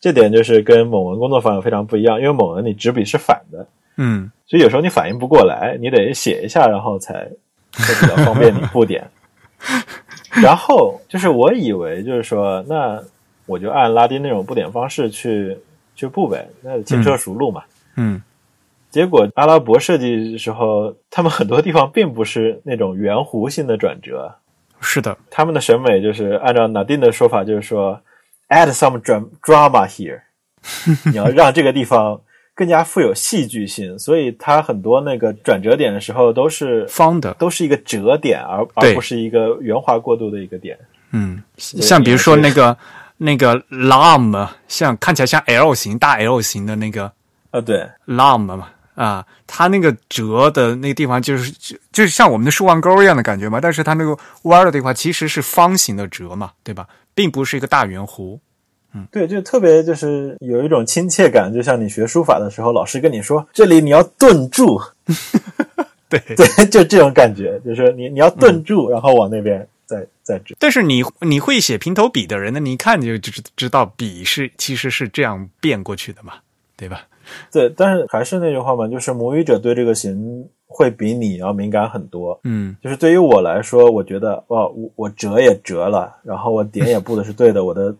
这点就是跟蒙文工作方法非常不一样，因为蒙文你执笔是反的，嗯。所以有时候你反应不过来，你得写一下，然后才会比较方便你布点。然后就是我以为就是说，那我就按拉丁那种布点方式去去布呗，那轻车熟路嘛。嗯。结果阿拉伯设计的时候，他们很多地方并不是那种圆弧性的转折，是的，他们的审美就是按照纳丁的说法，就是说 add some dra- drama here，你要让这个地方更加富有戏剧性，所以它很多那个转折点的时候都是方的，都是一个折点，而而不是一个圆滑过渡的一个点。嗯，像比如说那个那个 lam，像看起来像 L 型大 L 型的那个啊，对。Lam 嘛，啊，它那个折的那个地方就是就就是像我们的竖弯钩一样的感觉嘛，但是它那个弯的地方其实是方形的折嘛，对吧？并不是一个大圆弧。嗯对，就特别就是有一种亲切感，就像你学书法的时候，老师跟你说这里你要顿住，对，对，就这种感觉，就是你你要顿住，然后往那边再再折。但是你你会写平头笔的人呢，你一看就知知道笔是其实是这样变过去的嘛，对吧？对，但是还是那句话嘛，就是母语者对这个形会比你要敏感很多。嗯就是对于我来说，我觉得哇，我我折也折了，然后我点也布的是对的，我的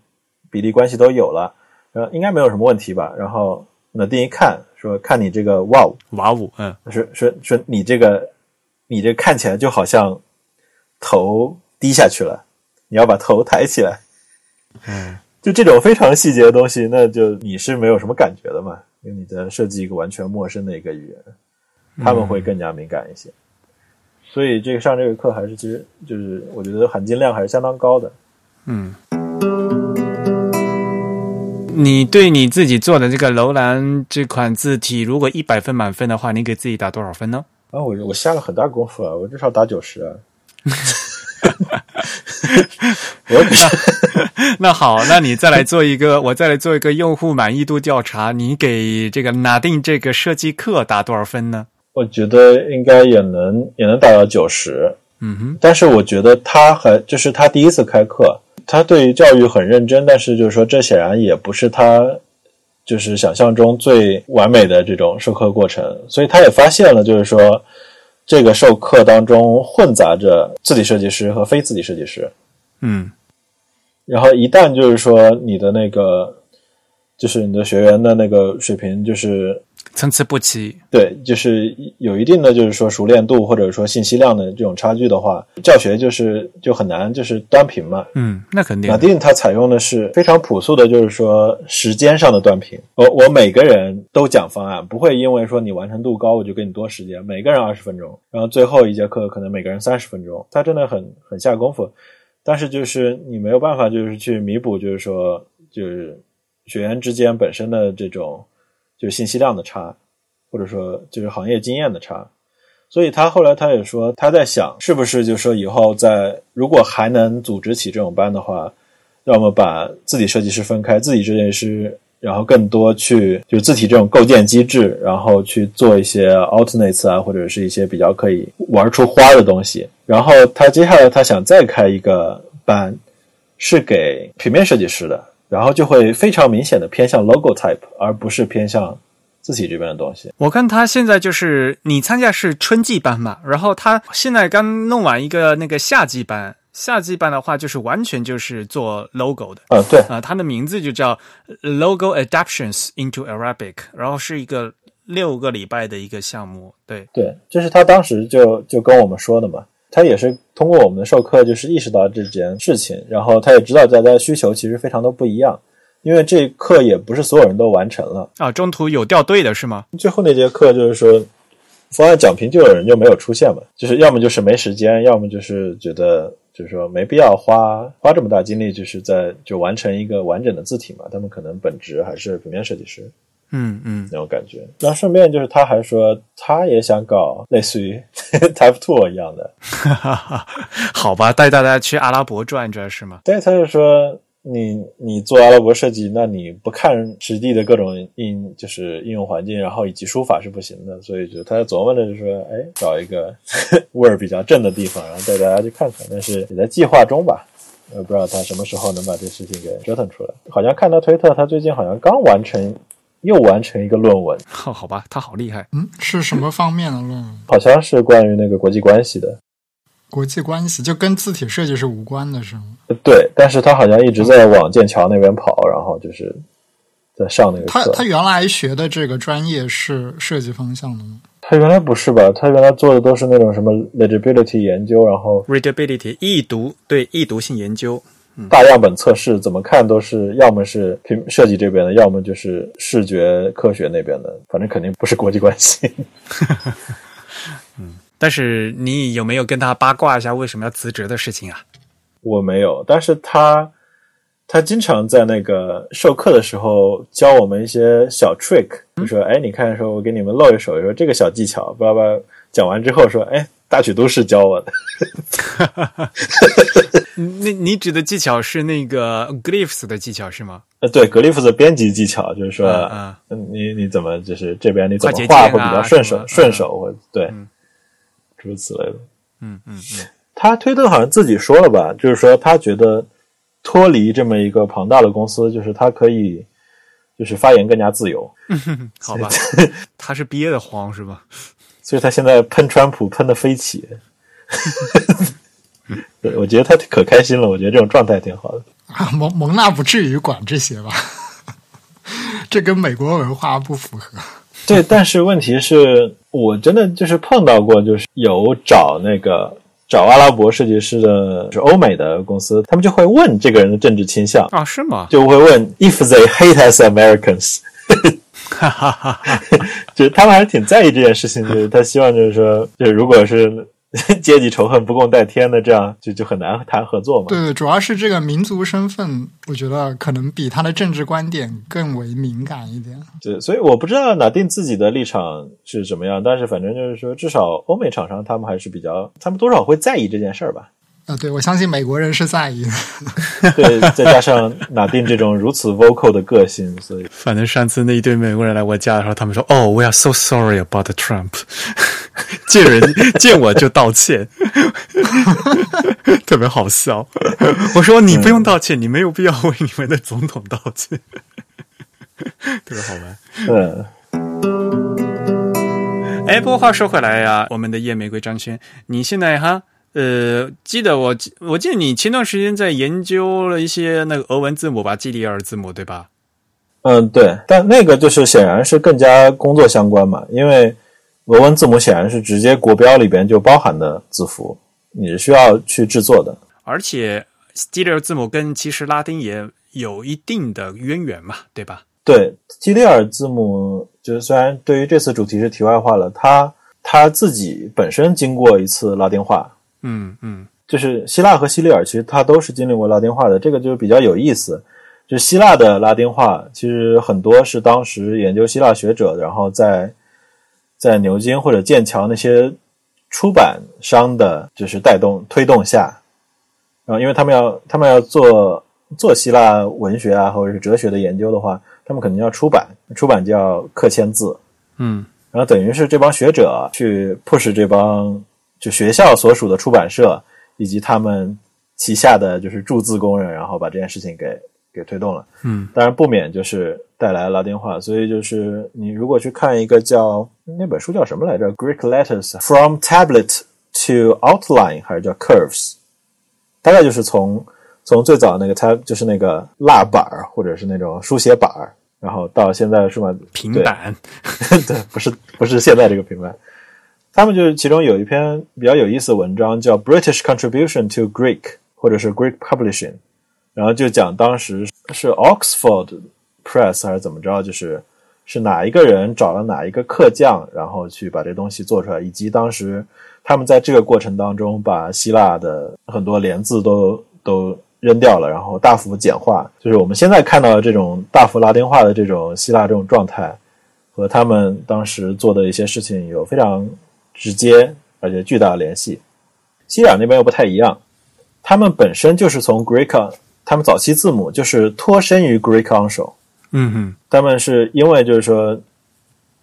比例关系都有了，然后应该没有什么问题吧。然后那定一看说，看你这个哇，瓦五，嗯说说说你这个你这看起来就好像头低下去了，你要把头抬起来，嗯就这种非常细节的东西，那就你是没有什么感觉的嘛，因为你在设计一个完全陌生的一个语言，他们会更加敏感一些。所以这个上这个课还是其实就是我觉得含金量还是相当高的。嗯。你对你自己做的这个楼兰这款字体，如果一百分满分的话，你给自己打多少分呢？啊，我我下了很大功夫啊，我至少打九十啊。那好，那你再来做一个，我再来做一个用户满意度调查，你给这个拿定这个设计课打多少分呢？我觉得应该也能也能达到九十，嗯哼，但是我觉得他还就是他第一次开课，他对于教育很认真，但是就是说这显然也不是他就是想象中最完美的这种授课过程，所以他也发现了，就是说这个授课当中混杂着字体设计师和非字体设计师，嗯。然后一旦就是说你的那个就是你的学员的那个水平就是参差不齐。对，就是有一定的就是说熟练度或者说信息量的这种差距的话，教学就是就很难就是端平嘛。嗯，那肯定马。丁他采用的是非常朴素的，就是说时间上的端平。我我每个人都讲方案，不会因为说你完成度高，我就给你多时间，每个人二十分钟，然后最后一节课可能每个人三十分钟，他真的很很下功夫。但是就是你没有办法，就是去弥补，就是说就是学员之间本身的这种就是信息量的差，或者说就是行业经验的差。所以他后来他也说，他在想是不是就说以后在如果还能组织起这种班的话，要么把字体设计师分开，字体设计师，然后更多去就字体这种构建机制，然后去做一些 alternates 啊，或者是一些比较可以玩出花的东西。然后他接下来他想再开一个班，是给平面设计师的，然后就会非常明显的偏向 logo type，而不是偏向字体这边的东西。我看他现在就是你参加是春季班嘛，然后他现在刚弄完一个那个夏季班，夏季班的话就是完全就是做 logo 的。呃，对，啊、它的名字就叫 Logo Adaptations into Arabic，然后是一个六个礼拜的一个项目。对，对，这是他当时就就跟我们说的嘛。他也是通过我们的授课，就是意识到这件事情，然后他也知道大家的需求其实非常的不一样，因为这课也不是所有人都完成了。啊，中途有掉队的是吗？最后那节课就是说，方案讲评就有人就没有出现嘛，就是要么就是没时间，要么就是觉得就是说没必要花花这么大精力，就是在就完成一个完整的字体嘛。他们可能本职还是平面设计师。嗯嗯，那种感觉。那顺便就是他还说，他也想搞类似于 Type Two 一样的。好吧，带大家去阿拉伯转转是吗？对，他就说你你做阿拉伯设计，那你不看实地的各种应就是应用环境，然后以及书法是不行的。所以就他琢磨着就说，哎，找一个 味儿比较正的地方，然后带大家去看看。但是也在计划中吧。我不知道他什么时候能把这事情给折腾出来。好像看到推特，他最近好像刚完成，又完成一个论文，好好吧，他好厉害。嗯，是什么方面的论文？好像是关于那个国际关系的。国际关系就跟字体设计是无关的，是吗？对，但是他好像一直在往剑桥那边跑，然后就是在上那个课。他他原来学的这个专业是设计方向的吗？他原来不是吧？他原来做的都是那种什么 legibility 研究，然后 Readability 易读对易读性研究，大样本测试，怎么看都是要么是平设计这边的，要么就是视觉科学那边的，反正肯定不是国际关系。嗯但是你有没有跟他八卦一下为什么要辞职的事情啊？我没有，但是他他经常在那个授课的时候教我们一些小 trick，就说：“哎，你看，说我给你们露一手，说这个小技巧，叭叭。”讲完之后说：“哎，大曲都是教我的。你你指的技巧是那个 glyphs 的技巧是吗？”呃，对，格里夫的编辑技巧就是说，嗯嗯你你怎么就是这边你怎么画会比较顺手顺手，或对嗯，诸如此类的。嗯嗯嗯，他推特好像自己说了吧，就是说他觉得脱离这么一个庞大的公司，就是他可以就是发言更加自由，好吧，他是憋得慌是吧？所以他现在喷川普喷的飞起。对，我觉得他可开心了，我觉得这种状态挺好的。啊，蒙蒙娜不至于管这些吧？这跟美国文化不符合。对，但是问题是我真的就是碰到过，就是有找那个找阿拉伯设计师的，就是欧美的公司，他们就会问这个人的政治倾向，啊，是吗？就会问 if they hate us Americans，哈哈哈哈，就是他们还是挺在意这件事情，就是他希望就是说，就是如果是 阶级仇恨不共戴天的，这样就就很难谈合作嘛。对对，主要是这个民族身份，我觉得可能比他的政治观点更为敏感一点。对，所以我不知道哪定自己的立场是怎么样，但是反正就是说，至少欧美厂商他们还是比较，他们多少会在意这件事儿吧。啊，对，我相信美国人是在意的。对，再加上哪定这种如此 vocal 的个性，所以反正上次那一堆美国人来我家的时候，他们说：“哦、we are so sorry about Trump。”见人见我就道歉，特别好笑。我说：“你不用道歉，你没有必要为你们的总统道歉。”特别好玩。嗯，哎，不过话说回来呀、我们的夜玫瑰张轩，你现在哈，呃，记得我记我记得你前段时间在研究了一些那个俄文字母吧，基里尔字母对吧？嗯，对，但那个就是显然是更加工作相关嘛，因为俄文字母显然是直接国标里边就包含的字符，你是需要去制作的。而且 Styler 字母跟其实拉丁也有一定的渊源嘛，对吧？对，基里尔字母就是虽然对于这次主题是题外话了，它它自己本身经过一次拉丁化，嗯嗯。就是希腊和西里尔其实它都是经历过拉丁化的，这个就是比较有意思。就希腊的拉丁化，其实很多是当时研究希腊学者，然后在在牛津或者剑桥那些出版商的，就是带动推动下，然后因为他们要他们要做做希腊文学啊或者是哲学的研究的话，他们肯定要出版，出版就要刻签字，嗯。然后等于是这帮学者去 push 这帮就学校所属的出版社以及他们旗下的就是注字工人，然后把这件事情给给推动了。嗯当然不免就是带来拉丁化，所以就是你如果去看一个叫那本书叫什么来着，《Greek Letters from Tablet to Outline》还是叫 Curves，大概就是从从最早那个 tab 就是那个蜡板儿或者是那种书写板儿，然后到现在的数码平板，对，不是不是现在这个品牌。他们就是其中有一篇比较有意思的文章，叫《British Contribution to Greek》或者是 Greek Publishing，然后就讲当时是 Oxford Press 还是怎么着，就是是哪一个人找了哪一个课匠，然后去把这东西做出来，以及当时他们在这个过程当中把希腊的很多连字都都扔掉了，然后大幅简化，就是我们现在看到的这种大幅拉丁化的这种希腊这种状态，和他们当时做的一些事情有非常直接而且巨大的联系。希腊那边又不太一样，他们本身就是从 Greek，他们早期字母就是脱身于 Greek Uncial，嗯哼他们是因为就是说，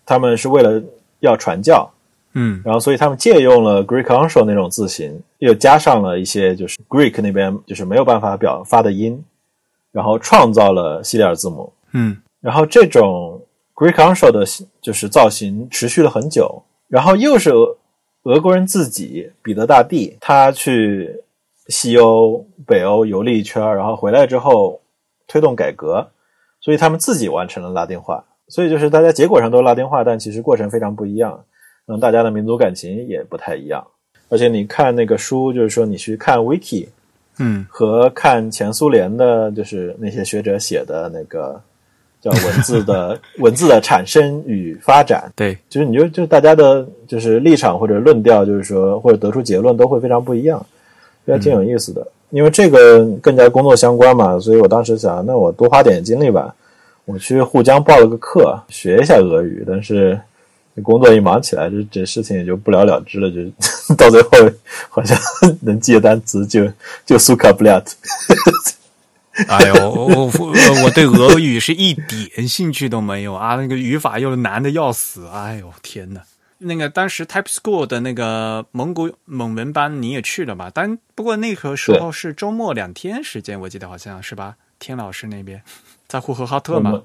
他们是为了要传教，嗯然后所以他们借用了 Greek Uncial 那种字形，又加上了一些就是 Greek 那边就是没有办法表发的音，然后创造了西里尔字母。嗯然后这种 Greek Uncial 的就是造型持续了很久，然后又是俄俄国人自己彼得大帝他去西欧、北欧游历一圈，然后回来之后推动改革，所以他们自己完成了拉丁化。所以就是大家结果上都是拉丁化，但其实过程非常不一样，嗯，大家的民族感情也不太一样。而且你看那个书，就是说你去看 Wiki 嗯和看前苏联的，就是那些学者写的那个叫文字的文字的产生与发展，对，就是你就就大家的就是立场或者论调，就是说或者得出结论都会非常不一样，这还挺有意思的。因为这个更加工作相关嘛，所以我当时想，那我多花点精力吧，我去沪江报了个课，学一下俄语。但是工作一忙起来，这这事情也就不了了之了，就 到最后好像 能记的单词就就苏卡布列特。哎呦，我我对俄语是一点兴趣都没有啊！那个语法又难的要死，哎呦天呐！那个当时 Type School 的那个蒙古蒙文班你也去了吧？但不过那个时候是周末两天时间，我记得好像是吧？天老师那边在呼和浩特嘛，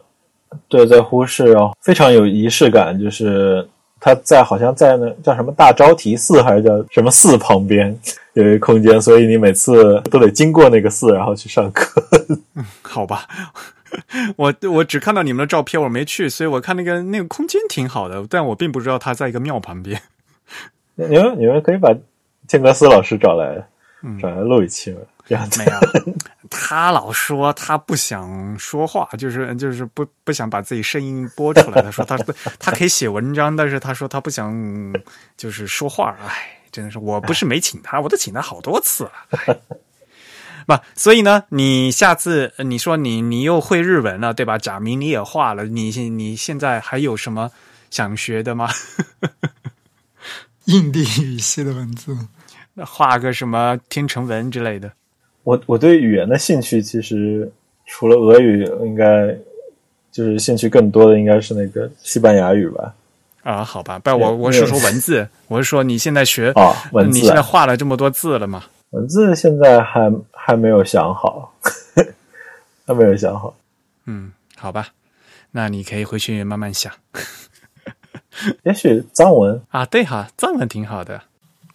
对，在呼市哦，非常有仪式感，就是他在好像在那叫什么大昭提寺还是叫什么寺旁边有一个空间，所以你每次都得经过那个寺，然后去上课。好吧。我我只看到你们的照片，我没去，所以我看那个那个空间挺好的，但我并不知道它在一个庙旁边。你们你们可以把天格斯老师找来，找来录一期嘛，这样子没。有，他老说他不想说话，就是就是不不想把自己声音播出来。他说他 他可以写文章，但是他说他不想就是说话。哎，真的是，我不是没请他，我都请他好多次了。哎不，所以呢，你下次呃你说你你又会日文了，对吧？假名你也画了，你现你现在还有什么想学的吗？印地语系的文字，画个什么天成文之类的？我我对语言的兴趣其实除了俄语，应该就是兴趣更多的应该是那个西班牙语吧。啊，好吧，不，我我是说文字，我是说你现在学啊文字啊你现在画了这么多字了吗？文字现在还还没有想好，还没有想好。嗯，好吧，那你可以回去慢慢想 也许藏文，啊。对哈，藏文挺好的。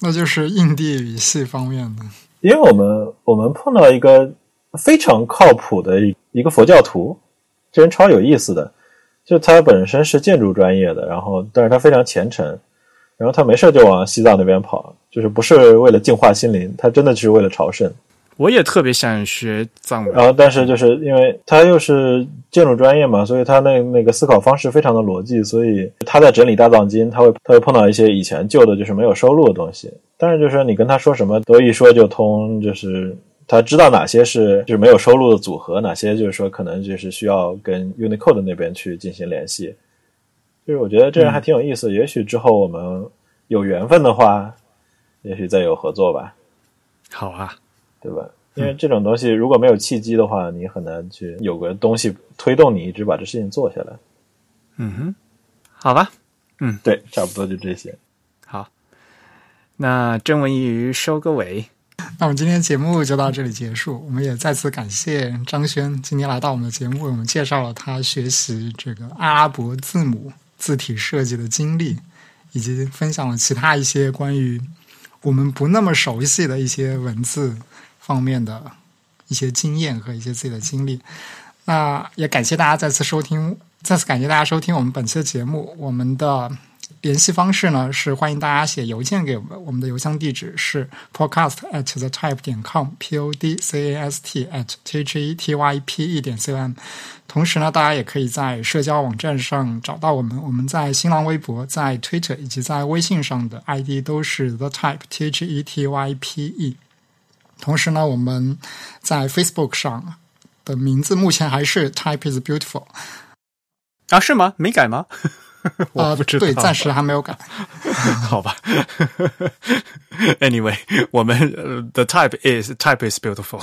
那就是印地语系方面的。因为我们我们碰到一个非常靠谱的一一个佛教徒，这人超有意思的，就他本身是建筑专业的，然后但是他非常虔诚，然后他没事就往西藏那边跑，就是不是为了净化心灵，他真的就是为了朝圣。我也特别想学藏文然。后，但是就是因为他又是建筑专业嘛，所以他那那个思考方式非常的逻辑，所以他在整理大藏经，他会他会碰到一些以前旧的，就是没有收录的东西。但是就是你跟他说什么都一说就通，就是他知道哪些是就是没有收录的组合，哪些就是说可能就是需要跟 Unicode 那边去进行联系。就是我觉得这人还挺有意思，也许之后我们有缘分的话，也许再有合作吧。好啊，对吧？因为这种东西如果没有契机的话，你很难去有个东西推动你一直把这事情做下来。嗯哼，好吧，嗯对，差不多就这些。好。那正文一语收个尾。那我们今天节目就到这里结束。我们也再次感谢张轩今天来到我们的节目，为我们介绍了他学习这个阿拉伯字母字体设计的经历，以及分享了其他一些关于我们不那么熟悉的一些文字方面的一些经验和一些自己的经历。那也感谢大家再次收听，再次感谢大家收听我们本期的节目。我们的联系方式呢是欢迎大家写邮件给我们，我们的邮箱地址是 podcast at the type 点 com，p o d c a s t at t h e t y p e 点 c o m。同时呢，大家也可以在社交网站上找到我们，我们在新浪微博、在 Twitter 以及在微信上的 ID 都是 the type t h e t y p e。同时呢，我们在 Facebook 上的名字目前还是 Type is Beautiful 啊，是吗？没改吗？我啊、不知道。对，暂时还没有改。好吧。anyway，我们、呃 the type is type is beautiful。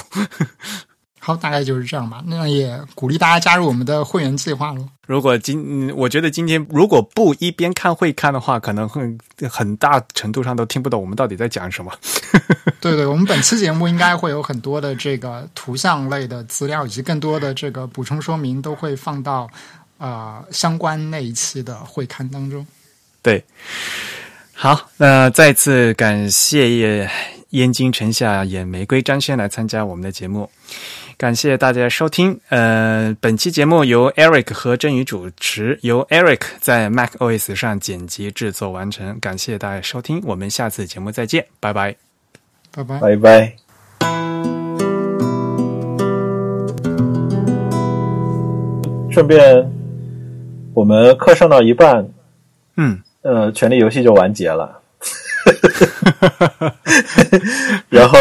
好，大概就是这样吧。那也鼓励大家加入我们的会员计划喽。如果今，嗯我觉得今天如果不一边看会看的话，可能会很大程度上都听不懂我们到底在讲什么。对对，我们本期节目应该会有很多的这个图像类的资料，以及更多的这个补充说明，都会放到呃相关那一期的会刊当中。对，好，那再次感谢燕京城下演玫瑰张轩来参加我们的节目，感谢大家收听。呃，本期节目由 Eric 和振宇主持，由 Eric 在 Mac OS 上剪辑制作完成。感谢大家收听，我们下次节目再见，拜拜。拜拜。拜拜。顺便，我们课上到一半，嗯，呃，《权力游戏》就完结了。然后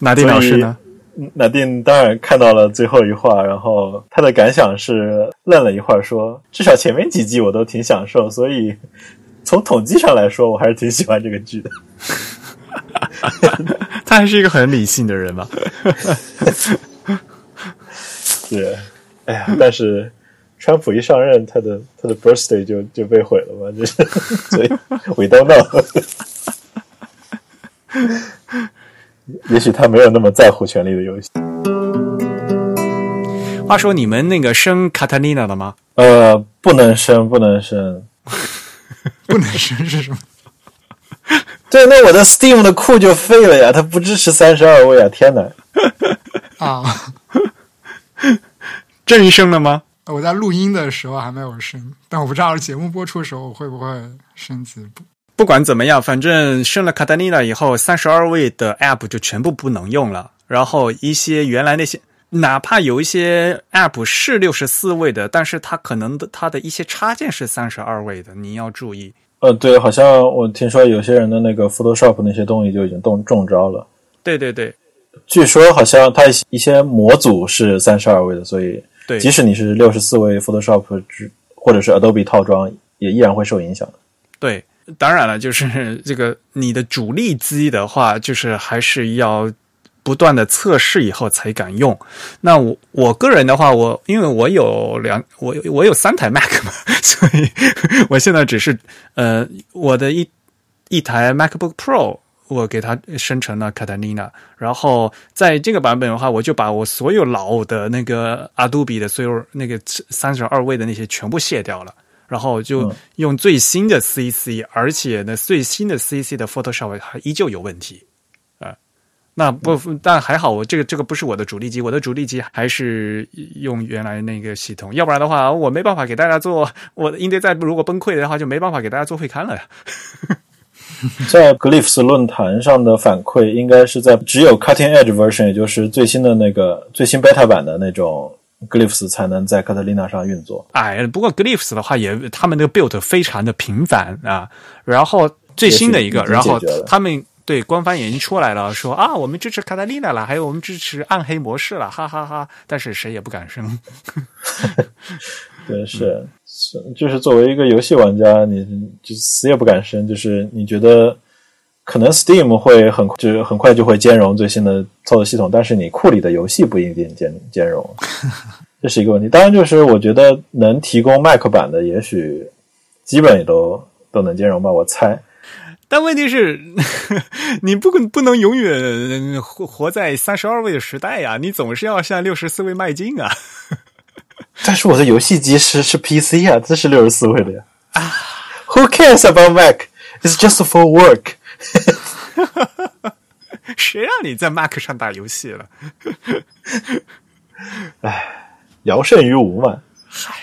拿丁老师呢？纳丁当然看到了最后一话，然后他的感想是愣了一会儿，说：“至少前面几季我都挺享受，所以 从统计上来说，我还是挺喜欢这个剧的。他还是一个很理性的人嘛。对，哎呀，但是川普一上任，他的他的 birthday 就就被毁了嘛，就是所以 we don't know。也许他没有那么在乎《权力的游戏》。话说你们那个生卡塔丽娜了吗？呃，不能生，不能生。不能生是什么？对，那我的 Steam 的库就废了呀，它不支持三十二位啊！天哪，啊，郑医生了吗？我在录音的时候还没有升，但我不知道节目播出的时候我会不会升级。不不管怎么样，反正升了卡塔尼娜以后，三十二位的 App 就全部不能用了。然后一些原来那些，哪怕有一些 App 是六十四位的，但是它可能的它的一些插件是三十二位的，你要注意。呃，对，好像我听说有些人的那个 Photoshop 那些东西就已经中中招了。对对对据说好像它一些模组是三十二位的，所以对，即使你是六十四位 Photoshop 或者是 Adobe 套装，也依然会受影响的。对，当然了，就是 这个你的主力机的话，就是还是要不断的测试以后才敢用。那我我个人的话，我因为我有两我我有三台 Mac 嘛，所以我现在只是呃我的一一台 MacBook Pro。我给它生成了 Catalina，然后在这个版本的话，我就把我所有老的那个 Adobe 的所有那个三十二位的那些全部卸掉了。然后就嗯用最新的 CC，、而且呢，最新的 CC 的 Photoshop 还依旧有问题啊、那不，但还好，我这个这个不是我的主力机，我的主力机还是用原来那个系统，要不然的话，我没办法给大家做。我的硬碟再如果崩溃的话，就没办法给大家做会刊了呀。在 Glyphs 论坛上的反馈，应该是在只有 Cutting Edge version，也就是最新的那个最新 beta 版的那种 Glyphs 才能在 Catalina 上运作。哎，不过 Glyphs 的话也，他们那个 build 非常的频繁啊。然后最新的一个，然后他们对官方已经出来了，说啊，我们支持 Catalina 了，还有我们支持暗黑模式了，哈哈哈但是谁也不敢声。对，是是，就是作为一个游戏玩家，你就死也不敢生，就是你觉得可能 Steam 会很就是很快就会兼容最新的操作系统，但是你库里的游戏不一定兼兼容，这是一个问题。当然，就是我觉得能提供 Mac 版的，也许基本也都都能兼容吧，我猜。但问题是，你不不能永远活活在三十二位的时代呀、你总是要向六十四位迈进啊。但是我的游戏机是是 PC 啊，这是六十四位的呀。啊，Who cares about Mac? It's just for work. 谁让你在 Mac 上打游戏了？哎聊胜于无嘛。嗨，